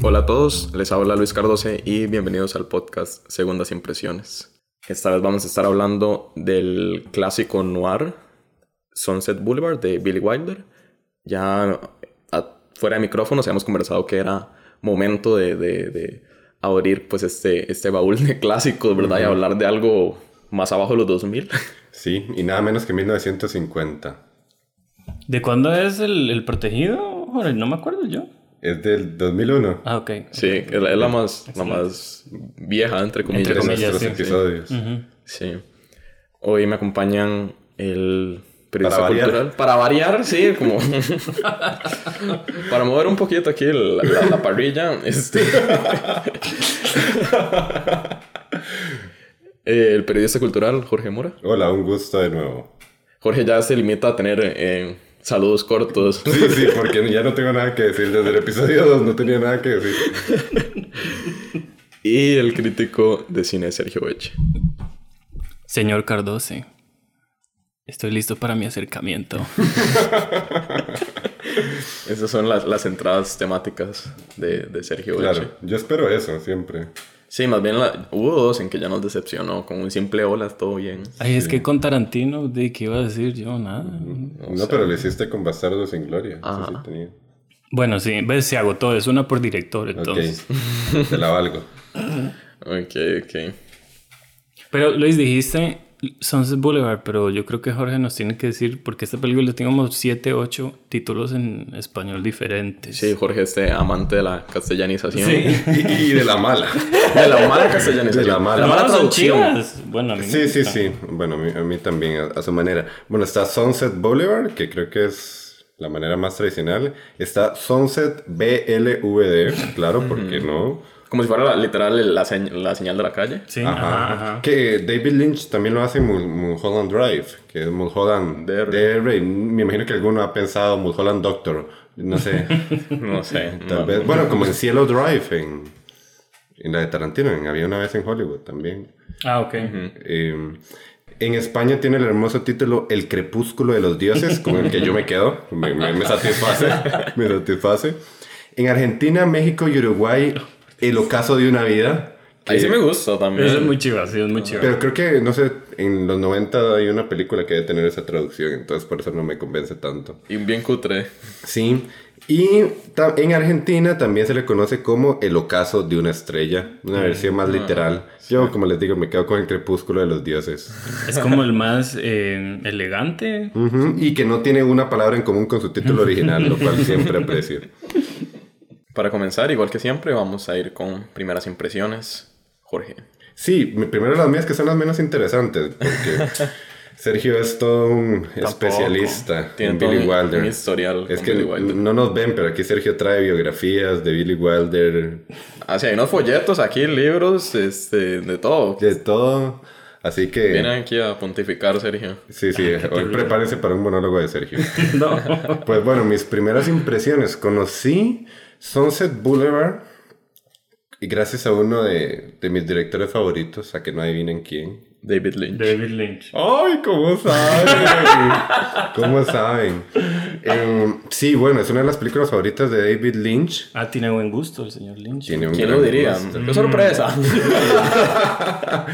Hola a todos, les habla Luis Cardose y bienvenidos al podcast Segundas Impresiones. Esta vez vamos a estar hablando del clásico noir Sunset Boulevard de Billy Wilder. Ya fuera de micrófonos habíamos conversado que era momento de, abrir pues este, este baúl de clásicos, ¿verdad? Y hablar de algo más abajo de los 2000. Sí, y nada menos que 1950. ¿De cuándo es el, el protegido? No me acuerdo yo. Es del 2001. Ah, ok. Sí, es la más, la más vieja, entre comillas, entre nuestros episodios. Sí. Hoy me acompañan el periodista para cultural. Para variar, sí, como... para mover un poquito aquí la, la, parrilla. Este... el periodista cultural, Jorge Mora. Hola, un gusto de nuevo. Jorge ya se limita a tener... Eh, Saludos cortos. Sí, sí, porque ya no tengo nada que decir. Desde el episodio 2 no tenía nada que decir. y el crítico de cine Sergio Eche. Señor Cardose, estoy listo para mi acercamiento. Esas son las, las entradas temáticas de, de Sergio Claro, yo espero eso siempre. Sí, más bien hubo dos en que ya nos decepcionó. Con un simple hola, todo bien. Ay, es que con Tarantino, ¿de qué iba a decir yo? Nada. No, pero lo hiciste con Bastardo sin Gloria. Bueno, sí, ves, se agotó. Es una por director, entonces. Te la valgo. ok, ok. Pero Luis, dijiste Sunset Boulevard, pero yo creo que Jorge nos tiene que decir, porque esta película tiene como 7, 8 títulos en español diferentes. Sí, Jorge, este amante de la castellanización. Sí, y de la mala. De la mala castellanización. De la mala, la mala traducción. Bueno, a mí Sí, sí, sí. Bueno, a mí, también, a, su manera. Bueno, está Sunset Boulevard, que creo que es la manera más tradicional. Está Sunset BLVD, claro, porque no como si fuera literal la, señal de la calle. Sí. Ajá, Que David Lynch también lo hace en Mulholland Drive, que es Mulholland DR. Me imagino que alguno ha pensado Mulholland Doctor. No sé. no sé. Tal vez. Bueno, como en Cielo Drive, en, en la de Tarantino, en, había una vez en Hollywood también. Ah, ok. Em, en España tiene el hermoso título El crepúsculo de los dioses, con el que yo me quedo. Me, me satisface. me satisface. En Argentina, México y Uruguay el ocaso de una vida. Ahí sí me gusta también. es muy chiva, sí, es muy chiva. Pero creo que, no sé, en los 90 hay una película que debe tener esa traducción, entonces por eso no me convence tanto. Y bien cutre. Sí. Y en Argentina también se le conoce como el ocaso de una estrella, una versión más literal. Yo, como les digo, me quedo con el crepúsculo de los dioses. Es como el más eh, elegante. Y que no tiene una palabra en común con su título original, lo cual siempre aprecio. Para comenzar, igual que siempre, vamos a ir con primeras impresiones. Jorge. Sí, primero las mías que son las menos interesantes, porque Sergio es todo un especialista en Billy Wilder. historial es que no nos ven, pero aquí Sergio trae biografías de Billy Wilder. Ah, sí, hay unos folletos aquí, libros, este, de todo. De todo. Así que. Vienen aquí a pontificar, Sergio. Sí, sí. Hoy prepárense para un monólogo de Sergio. no. Pues bueno, mis primeras impresiones. Conocí Sunset Boulevard, y gracias a uno de, mis directores favoritos, a que no adivinen quién. David Lynch. David Lynch. ¡Ay, cómo saben! ¿Cómo saben? Em, sí, bueno, es una de las películas favoritas de David Lynch. Ah, tiene buen gusto el señor Lynch. ¿Quién lo diría? ¡Qué sorpresa!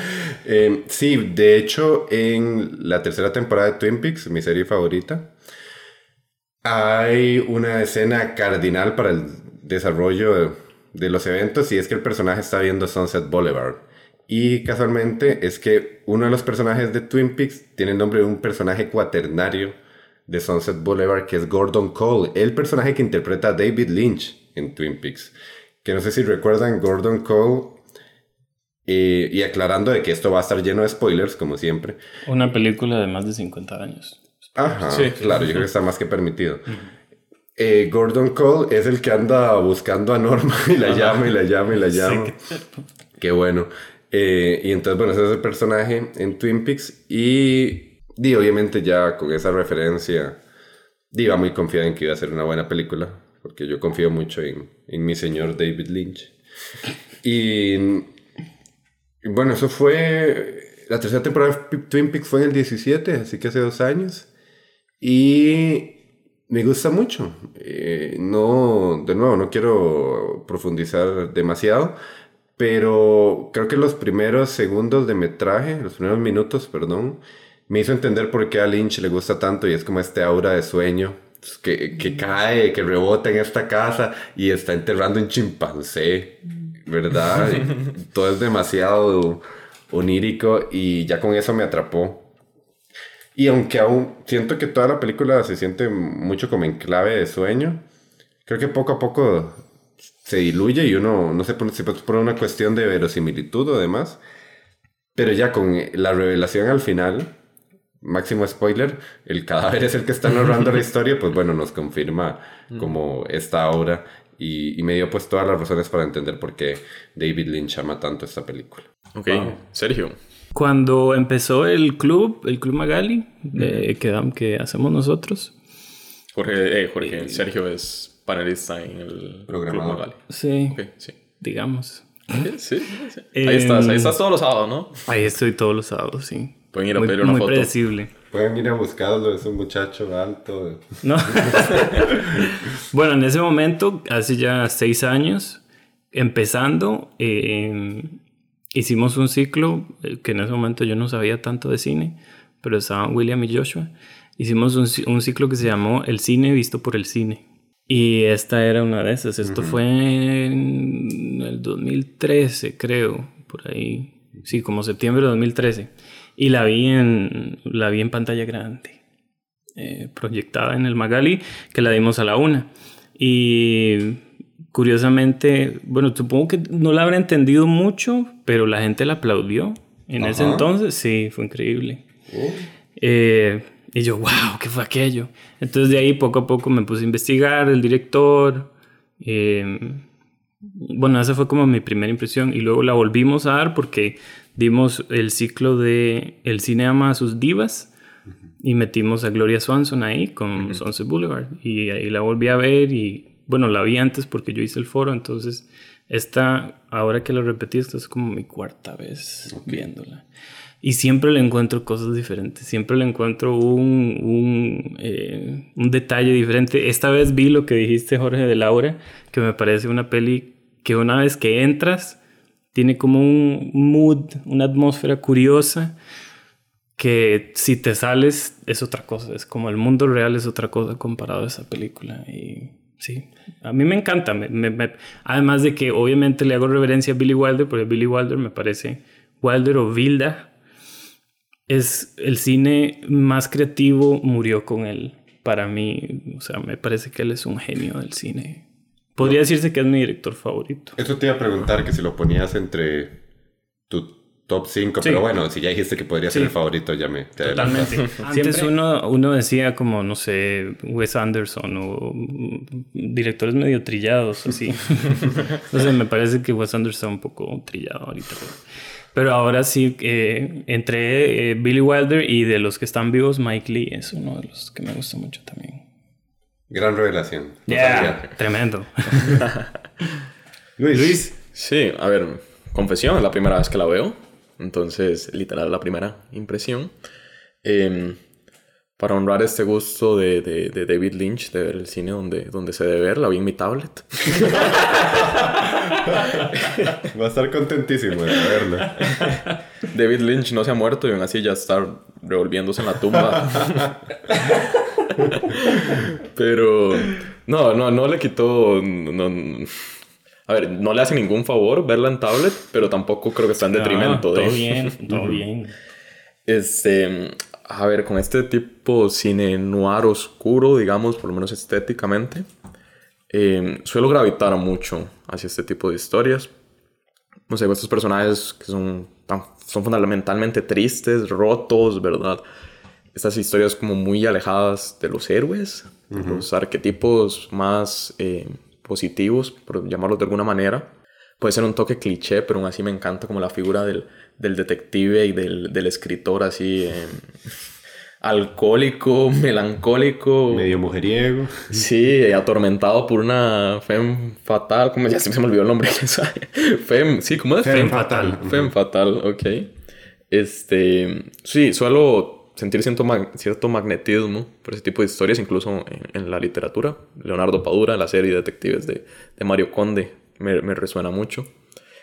Em, sí, de hecho, en la tercera temporada de Twin Peaks, mi serie favorita, hay una escena cardinal para el desarrollo de los eventos y es que el personaje está viendo Sunset Boulevard. Y casualmente es que uno de los personajes de Twin Peaks tiene el nombre de un personaje cuaternario de Sunset Boulevard que es Gordon Cole, el personaje que interpreta a David Lynch en Twin Peaks. Que no sé si recuerdan Gordon Cole. Eh, y aclarando de que esto va a estar lleno de spoilers, como siempre. Una película de más de 50 años. Ajá, sí. claro, yo creo que está más que permitido. Eh, Gordon Cole es el que anda buscando a Norma y la llama y la llama y la llama. Qué bueno. Eh, y entonces, bueno, ese es el personaje en Twin Peaks. Y, di, obviamente ya con esa referencia, di, iba muy confiada en que iba a ser una buena película. Porque yo confío mucho en, en mi señor David Lynch. Y, y bueno, eso fue... La tercera temporada de Twin Peaks fue en el 17, así que hace dos años. Y Me gusta mucho. Eh, no, de nuevo, no quiero profundizar demasiado, pero creo que los primeros segundos de metraje, los primeros minutos, perdón, me hizo entender por qué a Lynch le gusta tanto y es como este aura de sueño que, que cae, que rebota en esta casa y está enterrando un chimpancé, ¿verdad? todo es demasiado onírico y ya con eso me atrapó. Y aunque aún siento que toda la película se siente mucho como en clave de sueño, creo que poco a poco se diluye y uno no sé si por una cuestión de verosimilitud o demás. Pero ya con la revelación al final, máximo spoiler, el cadáver es el que está narrando la historia, pues bueno, nos confirma mm. como esta obra y, me dio pues todas las razones para entender por qué David Lynch ama tanto esta película. Ok, Sergio. Cuando empezó el club, el Club Magali, que, que hacemos nosotros. Jorge, eh, Jorge Sergio es panelista en el programa Magali. Sí, sí. digamos. Sí, sí, Ahí estás, ahí estás todos los sábados, ¿no? Ahí estoy todos los sábados, sí. Pueden ir a pedir una muy predecible. Pueden ir a buscarlo, es un muchacho alto. No. bueno, en ese momento, hace ya seis años, empezando, eh, hicimos un ciclo eh, que en ese momento yo no sabía tanto de cine, pero estaban William y Joshua. Hicimos un, un ciclo que se llamó El cine visto por el cine. Y esta era una de esas. Esto fue en el 2013, creo, por ahí. Sí, como septiembre de 2013. Y la vi en, la vi en pantalla grande, eh, proyectada en el Magali, que la dimos a la una. Y curiosamente, bueno, supongo que no la habrá entendido mucho, pero la gente la aplaudió. En ese entonces, sí, fue increíble. Oh. Eh, y yo, wow, ¿qué fue aquello? Entonces de ahí poco a poco me puse a investigar el director. Eh, bueno, esa fue como mi primera impresión. Y luego la volvimos a dar porque dimos el ciclo de El cine ama a sus divas y metimos a Gloria Swanson ahí con Sunset Boulevard y ahí la volví a ver y bueno, la vi antes porque yo hice el foro, entonces esta, ahora que la repetí, esta es como mi cuarta vez viéndola. Y siempre le encuentro cosas diferentes, siempre le encuentro un, un, eh, un detalle diferente. Esta vez vi lo que dijiste, Jorge, de Laura, que me parece una peli que una vez que entras, tiene como un mood, una atmósfera curiosa que si te sales es otra cosa, es como el mundo real es otra cosa comparado a esa película y sí, a mí me encanta, además de que obviamente le hago reverencia a Billy Wilder, porque Billy Wilder me parece, Wilder o Vilda, es el cine más creativo, murió con él, para mí, o sea, me parece que él es un genio del cine. Podría decirse que es mi director favorito. Eso te iba a preguntar que si lo ponías entre top 5, pero bueno, si ya dijiste que podría ser el favorito, ya me... Totalmente. Antes uno, uno decía como, no sé, Wes Anderson o directores medio trillados, así. Entonces me parece que Wes Anderson un poco trillado ahorita. Pero, ahora sí, eh, entre eh, Billy Wilder y de los que están vivos, Mike Lee es uno de los que me gusta mucho también. Gran revelación. Yeah, tremendo. Luis. Sí, a ver, confesión, es la primera vez que la veo. Entonces, literal, la primera impresión. Em, para honrar este gusto de, de, David Lynch de ver el cine donde, donde se debe ver, la vi en mi tablet. Va a estar contentísimo de verla. David Lynch no se ha muerto y aún así ya está revolviéndose en la tumba. Pero no, no, no le quitó. A ver, no le hace ningún favor verla en tablet, pero tampoco creo que está en detrimento de. Todo bien, todo bien. Este, a ver, con este tipo cine noir oscuro, digamos, por lo menos estéticamente, eh, suelo gravitar mucho hacia este tipo de historias. No sé, estos personajes que son, son fundamentalmente tristes, rotos, ¿verdad? estas historias como muy alejadas de los héroes, los arquetipos más eh, positivos, por llamarlos de alguna manera. Puede ser un toque cliché, pero aún así me encanta como la figura del, del detective y del, del escritor así eh, alcohólico, melancólico. Medio mujeriego. Sí, atormentado por una femme fatal. ¿Cómo ya se me olvidó el nombre? femme, sí, ¿cómo es? Femme fatal. Femme fatal, ok. Este, sí, suelo sentir cierto, cierto magnetismo por ese tipo de historias, incluso en, la literatura. Leonardo Padura, la serie de detectives de, de Mario Conde, me, me, resuena mucho.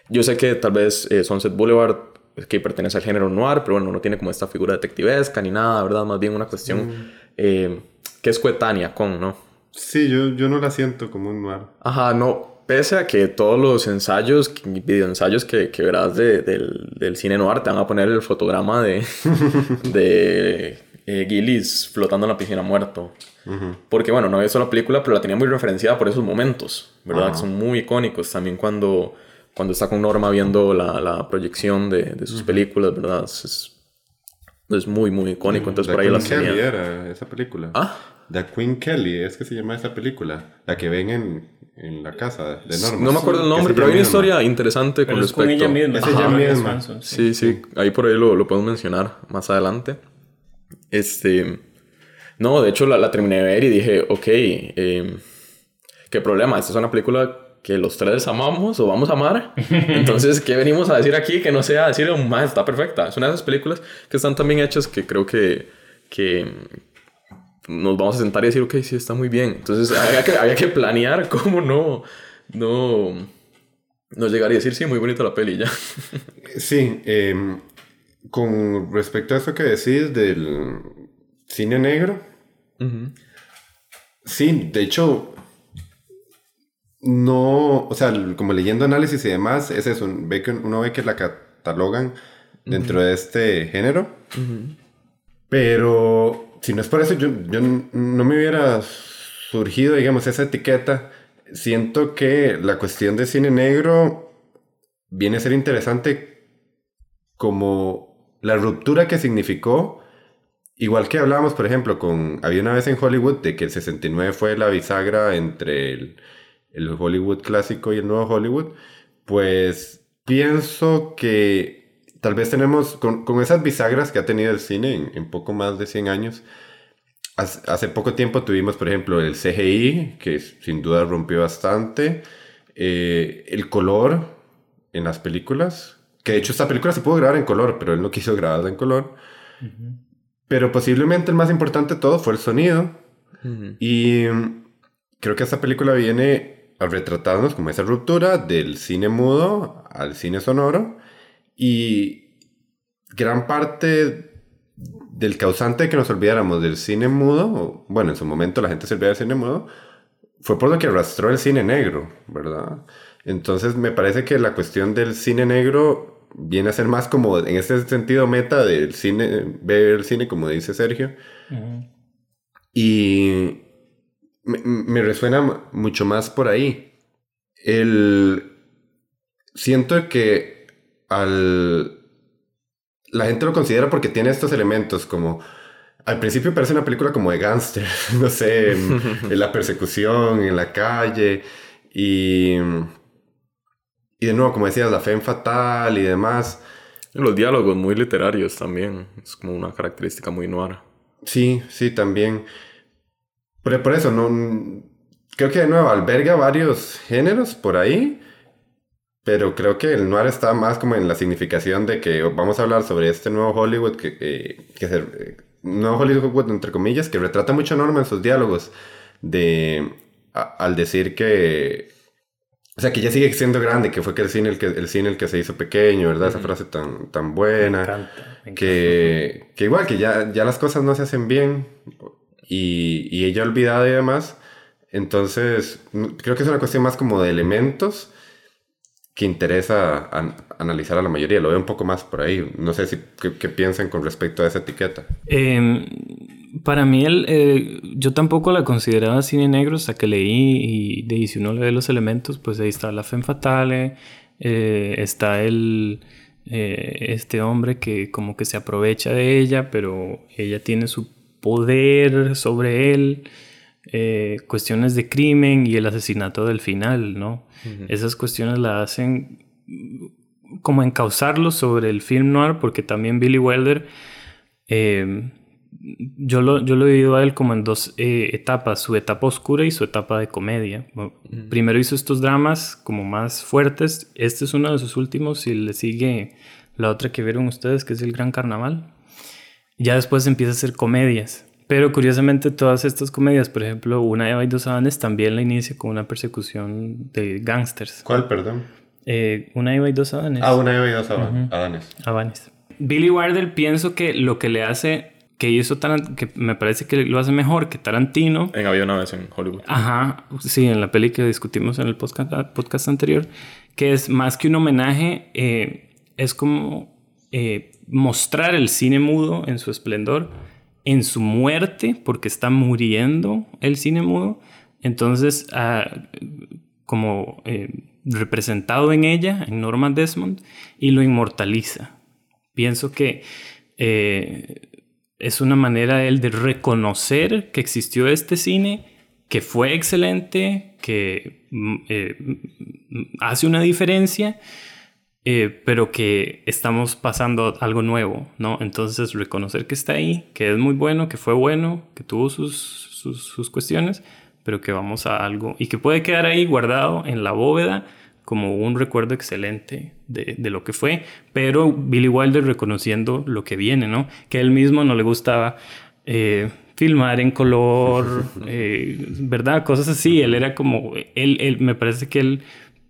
Yo sé que tal vez eh, Sunset Boulevard que pertenece al género noir, pero bueno, no tiene como esta figura detectivesca ni nada, ¿verdad? Más bien una cuestión mm. eh, que es coetánea con, ¿no? Sí, yo, yo no la siento como un noir. Ajá, no. Pese a que todos los ensayos, videoensayos que, que verás de, del, del, cine noir te van a poner el fotograma de, de eh, Gillis flotando en la piscina muerto. Porque bueno, no había visto la película, pero la tenía muy referenciada por esos momentos, ¿verdad? Que son muy icónicos. También cuando cuando está con Norma viendo la, la proyección de, de, sus películas, ¿verdad? Es, es, muy, muy icónico. Entonces, por ahí la Kelly era esa película. Ah. The Queen Kelly, es que se llama esa película. La que ven en, en la casa de Norma. No me acuerdo el nombre, pero hay una historia interesante con respecto. Es ella misma. Es ella misma. Sí, sí, Ahí por ahí lo, lo podemos mencionar más adelante. Este. No, de hecho la, la terminé de ver y dije, ok, eh, ¿qué problema? Esta es una película que los tres amamos o vamos a amar. Entonces, ¿qué venimos a decir aquí? Que no sea decir, un más está perfecta. Es una de esas películas que están tan bien hechas que creo que, que nos vamos a sentar y decir, ok, sí, está muy bien. Entonces, había que, había que planear cómo no, no, no llegar y decir, sí, muy bonita la peli ya. sí, em, con respecto a eso que decís del cine negro. Sí, de hecho, no, o sea, como leyendo análisis y demás, es eso, ve que uno ve que la catalogan dentro de este género, pero si no es por eso, yo, yo no me hubiera surgido, digamos, esa etiqueta. Siento que la cuestión de cine negro viene a ser interesante como la ruptura que significó, igual que hablábamos, por ejemplo, con, había una vez en Hollywood de que el 69 fue la bisagra entre el el Hollywood clásico y el nuevo Hollywood, pues pienso que tal vez tenemos, con, esas bisagras que ha tenido el cine en, poco más de 100 años, hace, poco tiempo tuvimos, por ejemplo, el CGI, que sin duda rompió bastante, eh, el color en las películas, que de hecho esta película se pudo grabar en color, pero él no quiso grabarla en color. Pero posiblemente el más importante de todo fue el sonido. Y creo que esta película viene a retratarnos como esa ruptura del cine mudo al cine sonoro y gran parte del causante de que nos olvidáramos del cine mudo, bueno, en su momento la gente se olvidaba del cine mudo, fue por lo que arrastró el cine negro, ¿verdad? Entonces me parece que la cuestión del cine negro viene a ser más como en este sentido meta del cine, ver el cine como dice Sergio. Y me, resuena mucho más por ahí. El, siento que al, la gente lo considera porque tiene estos elementos como... Al principio parece una película como de gángster, no sé, en, la persecución, en la calle, y, y de nuevo, como decías, la fe en fatal y demás. Los diálogos muy literarios también, es como una característica muy noir. Sí, sí, también. Por, por eso, no, creo que de nuevo alberga varios géneros por ahí, pero creo que el noir está más como en la significación de que vamos a hablar sobre este nuevo Hollywood que, eh, que eh, nuevo Hollywood entre comillas que retrata mucho a Norma en sus diálogos de al decir que o sea que ya sigue siendo grande que fue que el cine el que el cine el que se hizo pequeño verdad esa frase tan tan buena. Que que igual que ya ya las cosas no se hacen bien y, y ella olvidada y demás. Entonces, creo que es una cuestión más como de elementos que interesa analizar a la mayoría. Lo veo un poco más por ahí. No sé si qué, piensan con respecto a esa etiqueta. Em, para mí, el, eh, yo tampoco la consideraba cine negro hasta que leí y, de, si uno lee los elementos, pues ahí está la Femme Fatale, eh, está el... Eh, este hombre que como que se aprovecha de ella, pero ella tiene su poder sobre él, eh, cuestiones de crimen y el asesinato del final, ¿no? Esas cuestiones la hacen como encauzarlo sobre el film noir, porque también Billy Wilder, eh, yo, lo, yo lo he vivido a él como en dos eh, etapas, su etapa oscura y su etapa de comedia. Primero hizo estos dramas como más fuertes, este es uno de sus últimos y le sigue la otra que vieron ustedes, que es El Gran Carnaval. Ya después empieza a hacer comedias. Pero curiosamente todas estas comedias, por ejemplo, Una Eva y dos Adanes también la inicia con una persecución de gángsters. ¿Cuál, perdón? Eh, una Eva y dos Adanes. Ah, Una Eva y dos Adanes. Adanes. Billy Wilder pienso que lo que le hace que hizo Tarantino, que me parece que lo hace mejor que Tarantino. En Había una vez en Hollywood. Ajá, sí, en la peli que discutimos en el podcast, podcast anterior, que es más que un homenaje, eh, es como eh, mostrar el cine mudo en su esplendor en su muerte, porque está muriendo el cine mudo, entonces ah, como eh, representado en ella, en Norma Desmond, y lo inmortaliza. Pienso que eh, es una manera él de reconocer que existió este cine, que fue excelente, que mm, eh, mm, hace una diferencia eh, pero que estamos pasando algo nuevo, ¿no? Entonces reconocer que está ahí, que es muy bueno, que fue bueno, que tuvo sus, sus, cuestiones, pero que vamos a algo y que puede quedar ahí guardado en la bóveda como un recuerdo excelente de, de, lo que fue, pero Billy Wilder reconociendo lo que viene, ¿no? Que él mismo no le gustaba eh, filmar en color, eh, ¿verdad? Cosas así. Él era como, él, él, me parece que él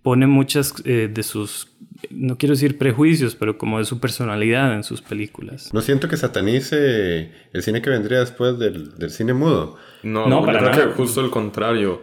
pone muchas de sus no quiero decir prejuicios, pero como de su personalidad en sus películas. No siento que satanice el cine que vendría después del, del cine mudo. No, no para creo que justo el contrario.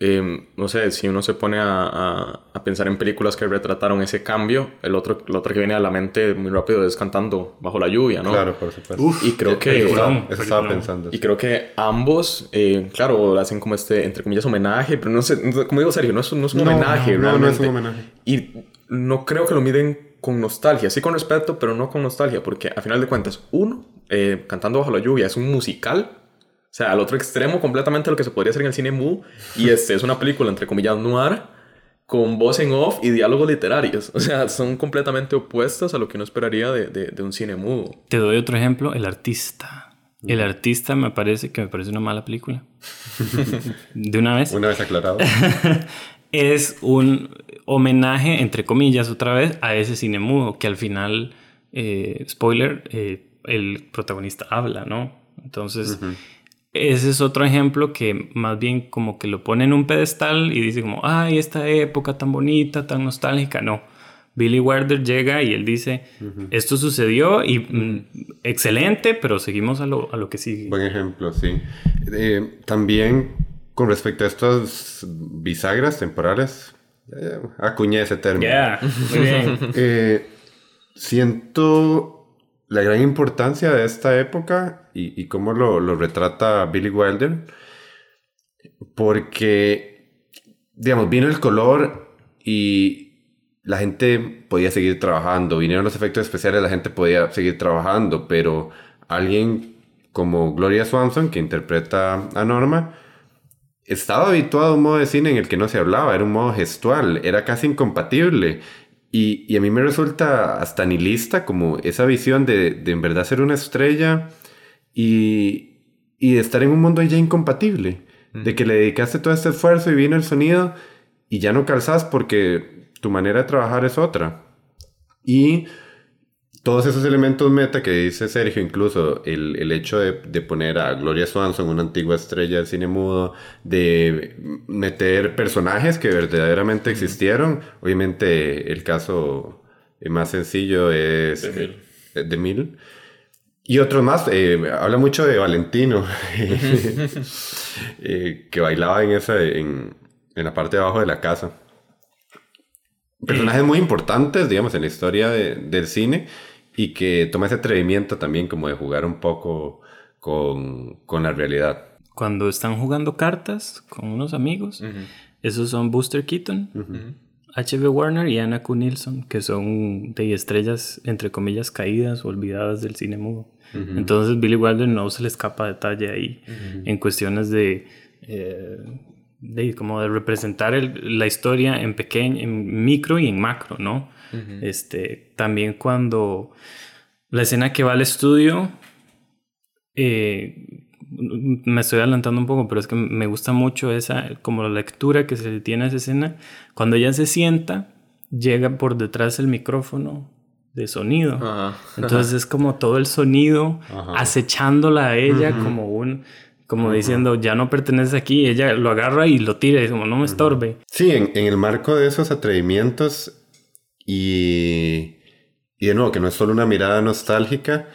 Em, no sé, si uno se pone a, a, pensar en películas que retrataron ese cambio, el otro, el otro que viene a la mente muy rápido es Cantando Bajo la Lluvia, ¿no? Claro, por supuesto. Uf, y creo que... eso estaba pensando. Y creo que ambos, eh, claro, hacen como este, entre comillas, homenaje, pero no sé, como digo Sergio, no es, no es un homenaje, no, No, es un homenaje. Y no creo que lo miden con nostalgia, sí con respeto, pero no con nostalgia, porque a final de cuentas, uno, eh, Cantando Bajo la Lluvia es un musical o sea, al otro extremo completamente lo que se podría hacer en el cine mu. Y este es una película, entre comillas, noir, con voz en off y diálogos literarios. O sea, son completamente opuestos a lo que uno esperaría de, de, un cine mudo. Te doy otro ejemplo, El Artista. El Artista me parece que me parece una mala película. de una vez. Una vez aclarado. es un homenaje, entre comillas, otra vez, a ese cine mudo, que al final, eh, spoiler, eh, el protagonista habla, ¿no? Entonces, ese es otro ejemplo que más bien como que lo pone en un pedestal y dice como, ay, esta época tan bonita, tan nostálgica. No, Billy Wilder llega y él dice, esto sucedió y mm, excelente, pero seguimos a lo, a lo, que sigue. Buen ejemplo, sí. Eh, también con respecto a estas bisagras temporales, acuñé ese término. Muy bien. Eh, siento la gran importancia de esta época y, y cómo lo, lo, retrata Billy Wilder, porque, digamos, vino el color y la gente podía seguir trabajando, vinieron los efectos especiales, la gente podía seguir trabajando, pero alguien como Gloria Swanson, que interpreta a Norma, estaba habituado a un modo de cine en el que no se hablaba, era un modo gestual, era casi incompatible. Y, y, a mí me resulta hasta nihilista como esa visión de, de en verdad ser una estrella y, y, de estar en un mundo ya incompatible. De que le dedicaste todo este esfuerzo y vino el sonido y ya no calzas porque tu manera de trabajar es otra. Y todos esos elementos meta que dice Sergio, incluso el, el hecho de, de, poner a Gloria Swanson, una antigua estrella del cine mudo, de meter personajes que verdaderamente existieron. Obviamente el caso más sencillo es de Mil. Y otros más, eh, habla mucho de Valentino, eh, que bailaba en, esa, en, en la parte de abajo de la casa personajes muy importantes, digamos, en la historia de, del cine y que toma ese atrevimiento también como de jugar un poco con, con la realidad. Cuando están jugando cartas con unos amigos, esos son Buster Keaton, H.B. Warner y Anna Q. Nilsson, que son de estrellas, entre comillas, caídas o olvidadas del cine mudo. Entonces Billy Wilder no se le escapa detalle ahí en cuestiones de... Eh, de como de representar la historia en pequeño, en micro y en macro, ¿no? Este, también cuando la escena que va al estudio, eh, me estoy adelantando un poco, pero es que me gusta mucho esa, como la lectura que se le tiene a esa escena. Cuando ella se sienta, llega por detrás el micrófono de sonido. Entonces es como todo el sonido acechándola a ella como un como diciendo, ya no pertenece aquí, ella lo agarra y lo tira y como, no me estorbe. Sí, en, en, el marco de esos atrevimientos y, y de nuevo, que no es solo una mirada nostálgica,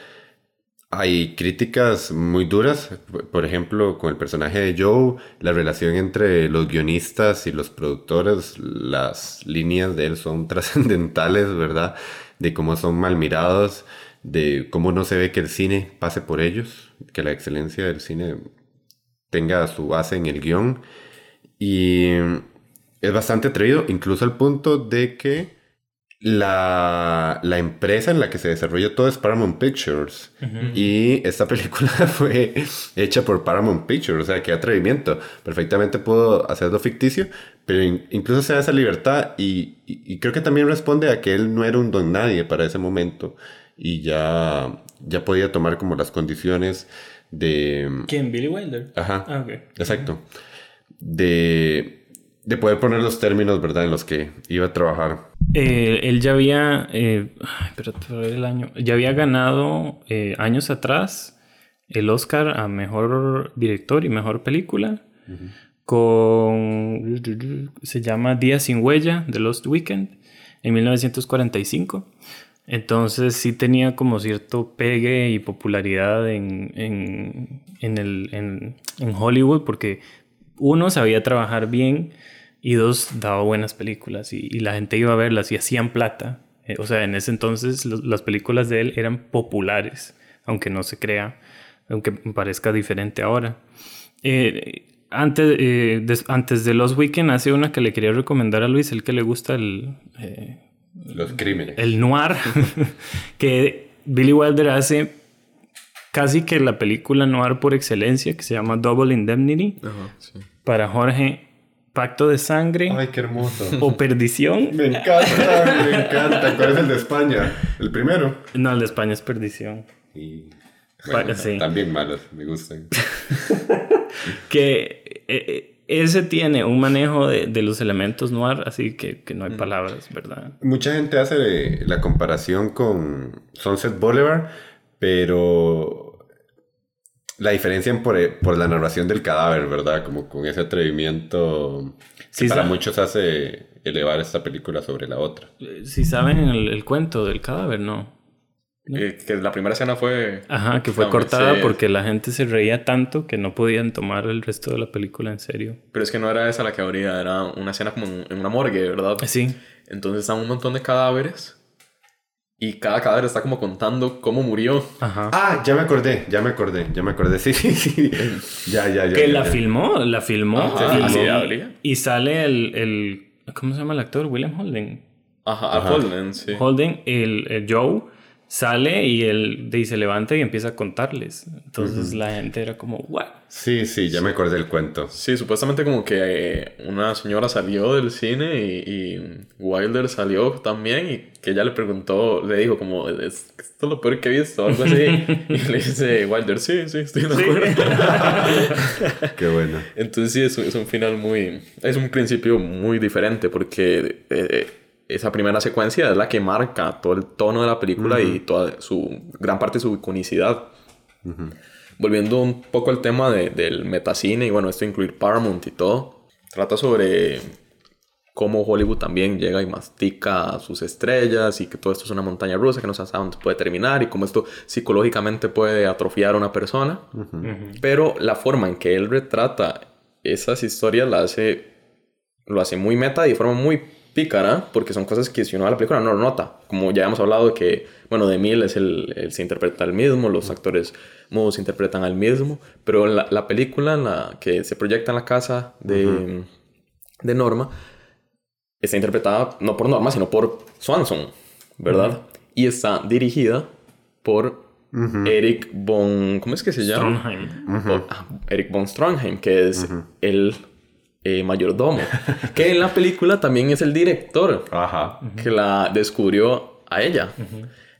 hay críticas muy duras, por ejemplo, con el personaje de Joe, la relación entre los guionistas y los productores, las líneas de él son trascendentales, ¿verdad? De cómo son mal mirados, de cómo no se ve que el cine pase por ellos, que la excelencia del cine tenga su base en el guion. Y es bastante atrevido, incluso al punto de que la, la, empresa en la que se desarrolla todo es Paramount Pictures. Y esta película fue hecha por Paramount Pictures. O sea, qué atrevimiento. Perfectamente pudo hacerlo ficticio, pero incluso se da esa libertad. Y, y, creo que también responde a que él no era un don nadie para ese momento. Y ya, ya podía tomar como las condiciones de... ¿Quién? ¿Billy Wilder? Ajá. Ah. Exacto. De de poder poner los términos, ¿verdad?, en los que iba a trabajar. Eh, él ya había, eh, pero el año, ya había ganado eh, años atrás el Oscar a Mejor Director y Mejor Película con, se llama Día sin Huella, The Lost Weekend, en 1945. Entonces sí tenía como cierto pegue y popularidad en, en, en, el, en Hollywood porque uno sabía trabajar bien y dos, daba buenas películas y, la gente iba a verlas y hacían plata. Eh, o sea, en ese entonces las películas de él eran populares, aunque no se crea, aunque parezca diferente ahora. Eh, antes, eh, antes de Los Weekend hace una que le quería recomendar a Luis, el que le gusta el... Los crímenes. El noir, que Billy Wilder hace casi que la película noir por excelencia, que se llama Double Indemnity, para Jorge Pacto de Sangre. Ay, qué hermoso. O Perdición. Me encanta, me encanta. ¿Cuál es el de España? ¿El primero? No, el de España es Perdición. Y... También malos, me gustan. que eh, eh, ese tiene un manejo de, de, los elementos noir, así que, que no hay mm. palabras, ¿verdad? Mucha gente hace la comparación con Sunset Boulevard, pero la diferencia por, eh, por, la narración del cadáver, ¿verdad? Como con ese atrevimiento que para muchos hace elevar esta película sobre la otra. Si saben el, cuento del cadáver, ¿no? Eh, que la primera escena fue... Ajá, que fue cortada porque la gente se reía tanto que no podían tomar el resto de la película en serio. Pero es que no era esa la que habría, era una escena como en una morgue, ¿verdad? Sí. Entonces están un montón de cadáveres y cada cadáver está como contando cómo murió. Ajá. Ah, ya me acordé, ya me acordé, ya me acordé. Sí, sí, sí. ya, ya, ya. Que la filmó, la filmó. y, sale el, el, ¿Cómo se llama el actor? William Holden. Ajá, Holden, sí. Holden, el, el Joe sale y él y se levanta y empieza a contarles. Entonces la gente era como, ¿what? Sí, sí, ya me acordé del cuento. Sí, supuestamente como que eh, una señora salió del cine y, Wilder salió también y que ella le preguntó, le dijo como, esto es lo peor que he visto, algo así. y le dice Wilder, sí, sí, estoy de acuerdo. Qué bueno. Entonces sí, es, es, un final muy, es un principio muy diferente porque... Eh, esa primera secuencia es la que marca todo el tono de la película y toda su gran parte de su iconicidad. Volviendo un poco al tema de, del metacine y bueno, esto incluir Paramount y todo, trata sobre cómo Hollywood también llega y mastica sus estrellas y que todo esto es una montaña rusa que no se sabe dónde puede terminar y cómo esto psicológicamente puede atrofiar a una persona. Pero la forma en que él retrata esas historias la hace, lo hace muy meta y de forma muy pícara, porque son cosas que si uno ve la película no lo nota. Como ya hemos hablado de que, bueno, de Mil es el, se interpreta al mismo, los actores mudos interpretan al mismo, pero la, la película en la que se proyecta en la casa de, de Norma está interpretada no por Norma, sino por Swanson, ¿verdad? Y está dirigida por Eric von... ¿Cómo es que se llama? Strongheim. Ah, Eric von Strongheim, que es el eh, mayordomo, que en la película también es el director que la descubrió a ella.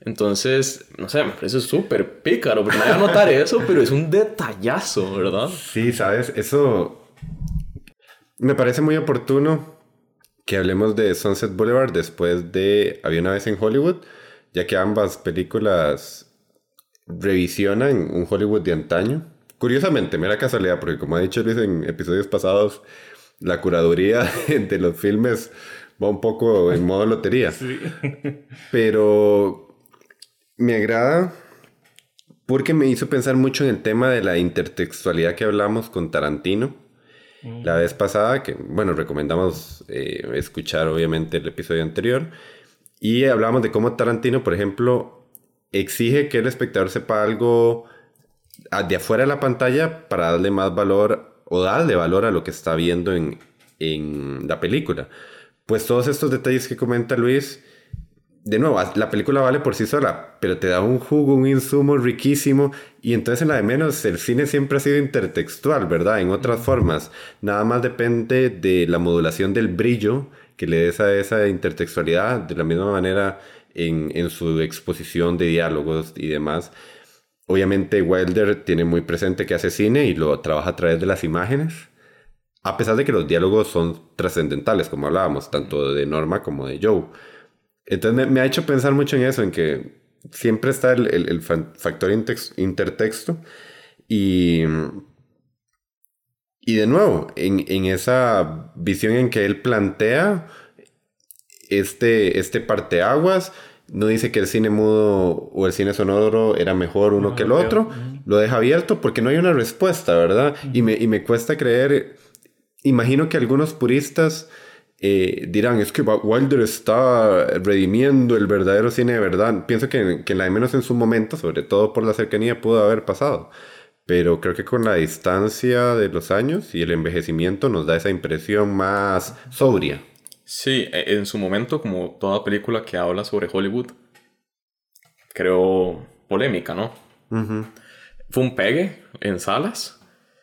Entonces, no sé, me parece súper pícaro, porque nadie va a notar eso, pero es un detallazo, ¿verdad? Sí, sabes, eso me parece muy oportuno que hablemos de Sunset Boulevard después de Había una vez en Hollywood, ya que ambas películas revisionan un Hollywood de antaño. Curiosamente, mera casualidad, porque como ha dicho Luis en episodios pasados, la curaduría de los filmes va un poco en modo lotería. Pero me agrada porque me hizo pensar mucho en el tema de la intertextualidad que hablamos con Tarantino. Mm. La vez pasada, que bueno, recomendamos eh, escuchar obviamente el episodio anterior. Y hablamos de cómo Tarantino, por ejemplo, exige que el espectador sepa algo de afuera de la pantalla para darle más valor o darle valor a lo que está viendo en, en la película. Pues todos estos detalles que comenta Luis, de nuevo, la película vale por sí sola, pero te da un jugo, un insumo riquísimo. Y entonces en la de menos, el cine siempre ha sido intertextual, ¿verdad? En otras formas. Nada más depende de la modulación del brillo que le des a esa intertextualidad, de la misma manera en, en su exposición de diálogos y demás. Obviamente Wilder tiene muy presente que hace cine y lo trabaja a través de las imágenes, a pesar de que los diálogos son trascendentales, como hablábamos, tanto de Norma como de Joe. Entonces me, ha hecho pensar mucho en eso, en que siempre está el, el, factor intertexto y, y de nuevo, en, en, esa visión en que él plantea este, este parteaguas, no dice que el cine mudo o el cine sonoro era mejor uno que el otro, lo deja abierto porque no hay una respuesta, ¿verdad? y, me, y me cuesta creer, imagino que algunos puristas eh, dirán, es que Wilder está redimiendo el verdadero cine de verdad. Pienso que, que la de menos en su momento, sobre todo por la cercanía, pudo haber pasado. Pero creo que con la distancia de los años y el envejecimiento nos da esa impresión más sobria. Sí, e, en su momento, como toda película que habla sobre Hollywood, creo polémica, ¿no? Fue un pegue en salas.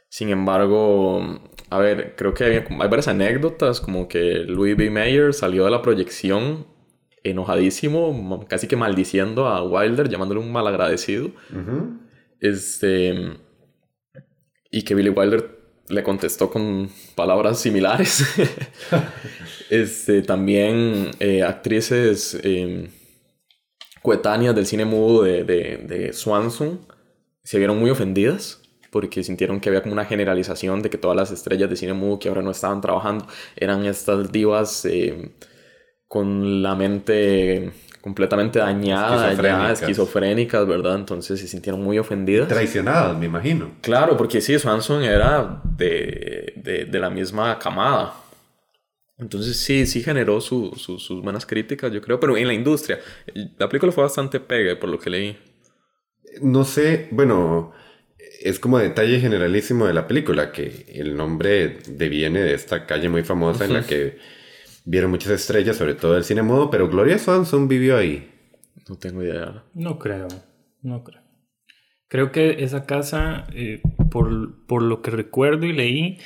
Sin embargo, a ver, creo que hay, varias anécdotas, como que Louis B. Mayer salió de la proyección enojadísimo, casi que maldiciendo a Wilder, llamándole un malagradecido. Este. Y que Billy Wilder le contestó con palabras similares. este, también eh, actrices eh, coetáneas del cine mudo de, de, de Swanson se vieron muy ofendidas porque sintieron que había como una generalización de que todas las estrellas de cine mudo que ahora no estaban trabajando eran estas divas eh, con la mente completamente dañada, esquizofrénicas. esquizofrénicas, ¿verdad? Entonces se sintieron muy ofendidas. Traicionadas, me imagino. Claro, porque sí, Swanson era de, de, la misma camada. Entonces sí, sí generó sus buenas críticas, yo creo, pero en la industria. La película fue bastante pegue, por lo que leí. No sé, bueno, es como detalle generalísimo de la película, que el nombre deviene de esta calle muy famosa en la que vieron muchas estrellas, sobre todo del cine mudo, pero Gloria Swanson vivió ahí. No tengo idea. No creo, no creo. Creo que esa casa, eh, por, por, lo que recuerdo y leí,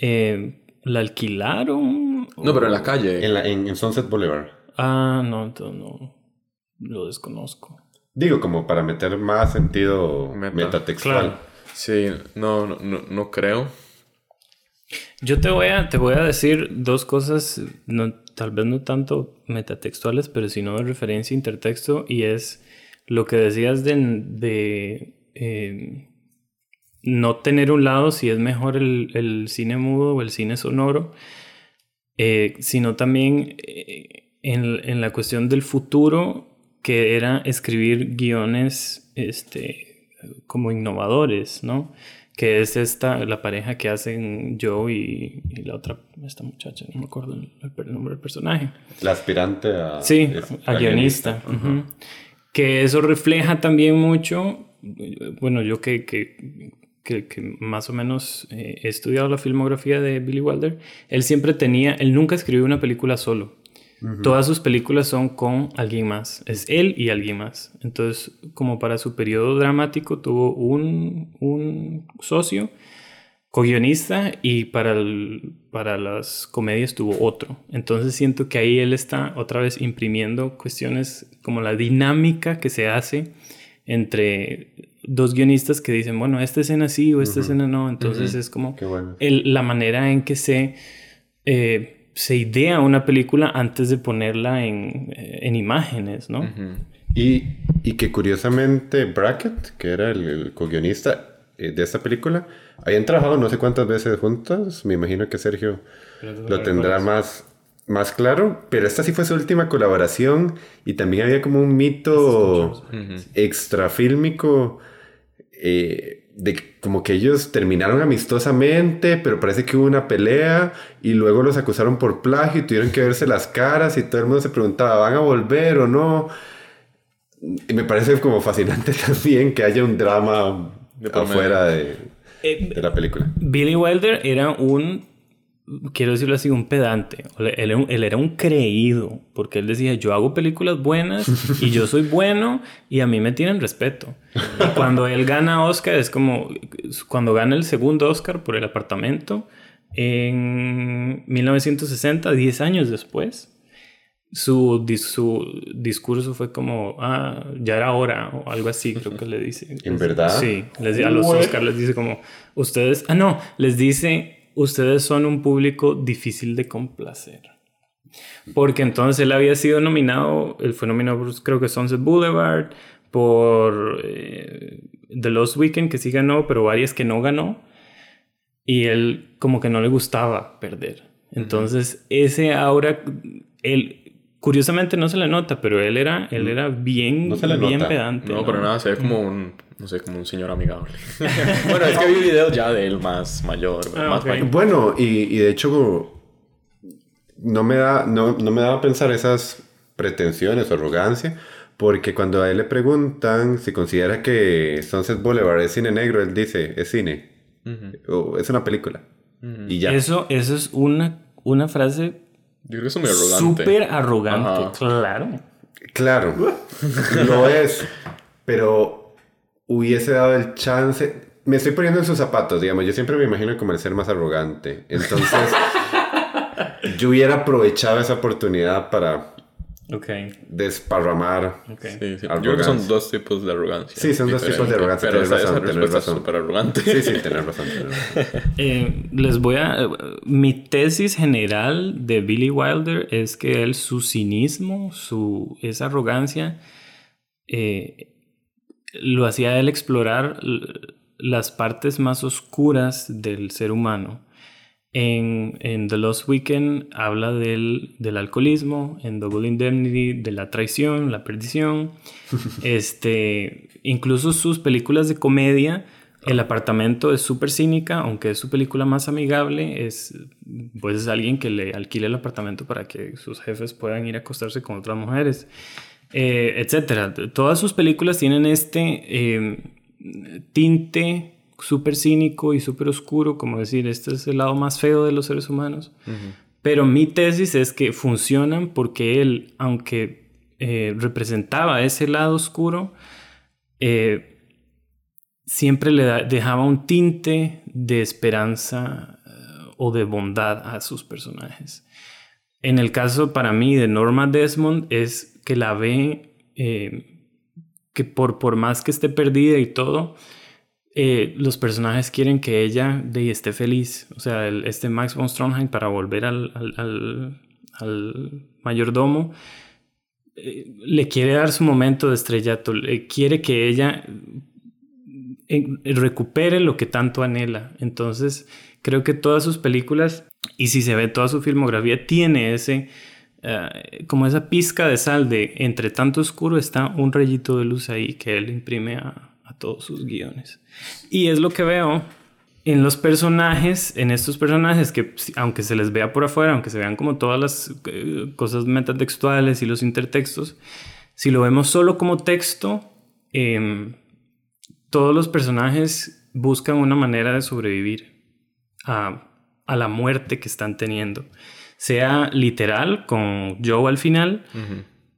eh, la alquilaron. No, pero en la calle. En, en, Sunset Boulevard. Ah, no, entonces no. Lo desconozco. Digo, como para meter más sentido metatextual. Sí, no, no, no, creo. Yo te voy a, te voy a decir dos cosas, no, tal vez no tanto metatextuales, pero sino de referencia intertexto, y es lo que decías de, de eh, no tener un lado si es mejor el, cine mudo o el cine sonoro, eh, sino también eh, en, en, la cuestión del futuro, que era escribir guiones este, como innovadores, ¿no? Que es esta, la pareja que hacen Joe y, la otra, esta muchacha, no me acuerdo el, nombre del personaje. La aspirante a... Sí, a, guionista. Que eso refleja también mucho, bueno, yo que, que, que, más o menos eh, he estudiado la filmografía de Billy Wilder, él siempre tenía, él nunca escribió una película solo. Todas sus películas son con alguien más. Es él y alguien más. Entonces, como para su periodo dramático, tuvo un, un socio, co-guionista, y para, para las comedias tuvo otro. Entonces, siento que ahí él está otra vez imprimiendo cuestiones como la dinámica que se hace entre dos guionistas que dicen, bueno, esta escena sí o esta escena no. Entonces, es como la manera en que se. Eh, se idea una película antes de ponerla en, eh, en imágenes, ¿no? Y, y que curiosamente Brackett, que era el, el co-guionista eh, de esta película, habían trabajado no sé cuántas veces juntos. Me imagino que Sergio lo tendrá más, más claro. Pero esta sí fue su última colaboración. Y también había como un mito extrafílmico. Eh, de como que ellos terminaron amistosamente, pero parece que hubo una pelea y luego los acusaron por plagio y tuvieron que verse las caras y todo el mundo se preguntaba, ¿van a volver o no? Y me parece como fascinante también que haya un drama afuera de, Eh, de la película. Billy Wilder era un, quiero decirlo así, un pedante. Él, era un- él era un creído, porque él decía, yo hago películas buenas y yo soy bueno y a mí me tienen respeto. Y cuando él gana Oscar, es como cuando gana el segundo Oscar por el apartamento en 1960, 10 años después. Su, su discurso fue como, ah, ya era hora, o algo así, creo que le dice. ¿En verdad? Sí, les, a los Oscars les dice como, ustedes, ah, no, les dice, ustedes son un público difícil de complacer. Porque entonces él había sido nominado, él fue nominado por, creo que Sunset Boulevard, por eh, The Lost Weekend, que sí ganó, pero varias que no ganó. Y él como que no le gustaba perder. Entonces, ese aura, él, curiosamente no se le nota, pero él era, él era bien, No se le bien nota. pedante. No, pero nada, se ve como un, no sé, como un señor amigable. bueno, es que vi videos ya de él más mayor, Ah, más ok. mayor. Bueno, y, y de hecho no me, da, no, no me daba a pensar esas pretensiones o arrogancia, porque cuando a él le preguntan si considera que Sunset Boulevard es cine negro, él dice, es cine, o es una película. Y ya. Eso, eso es una, una frase Yo creo que es muy arrogante. súper arrogante. Ajá. Claro. Claro, lo es, pero hubiese dado el chance. Me estoy poniendo en sus zapatos, digamos. Yo siempre me imagino como el ser más arrogante. Entonces, yo hubiera aprovechado esa oportunidad para Ok. desparramar. Ok. Sí, sí. Yo creo que son dos tipos de arrogancia. Sí, son dos tipos de arrogancia, Pero tienes esa, esa razón, tienes respuesta es razón. súper arrogante. Sí, sí, tenés razón. tenés razón. Eh, les voy a... eh, mi tesis general de Billy Wilder es que él, su cinismo, su, esa arrogancia, eh, lo hacía él explorar las partes más oscuras del ser humano. En, en The Lost Weekend habla del, del alcoholismo, en Double Indemnity de la traición, la perdición. este, incluso sus películas de comedia, El apartamento es súper cínica, aunque es su película más amigable, es, pues es alguien que le alquila el apartamento para que sus jefes puedan ir a acostarse con otras mujeres, eh, etcétera. Todas sus películas tienen este eh, tinte súper cínico y súper oscuro, como decir, este es el lado más feo de los seres humanos. Pero mi tesis es que funcionan porque él, aunque eh, representaba ese lado oscuro, eh, siempre le da- dejaba un tinte de esperanza eh, o de bondad a sus personajes. En el caso para mí de Norma Desmond es que la ve que por, por más que esté perdida y todo, eh, los personajes quieren que ella de esté feliz. O sea, este Max von Stronheim para volver al, al, al- mayordomo eh, le quiere dar su momento de estrellato, le quiere que ella eh, recupere lo que tanto anhela. Entonces, creo que todas sus películas, y si se ve toda su filmografía, tiene ese, eh, como esa pizca de sal de entre tanto oscuro está un rayito de luz ahí que él imprime a todos sus guiones. Y es lo que veo en los personajes, en estos personajes que aunque se les vea por afuera, aunque se vean como todas las eh, cosas metatextuales y los intertextos, si lo vemos solo como texto, em, todos los personajes buscan una manera de sobrevivir a, a la muerte que están teniendo. Sea literal, con Joe al final,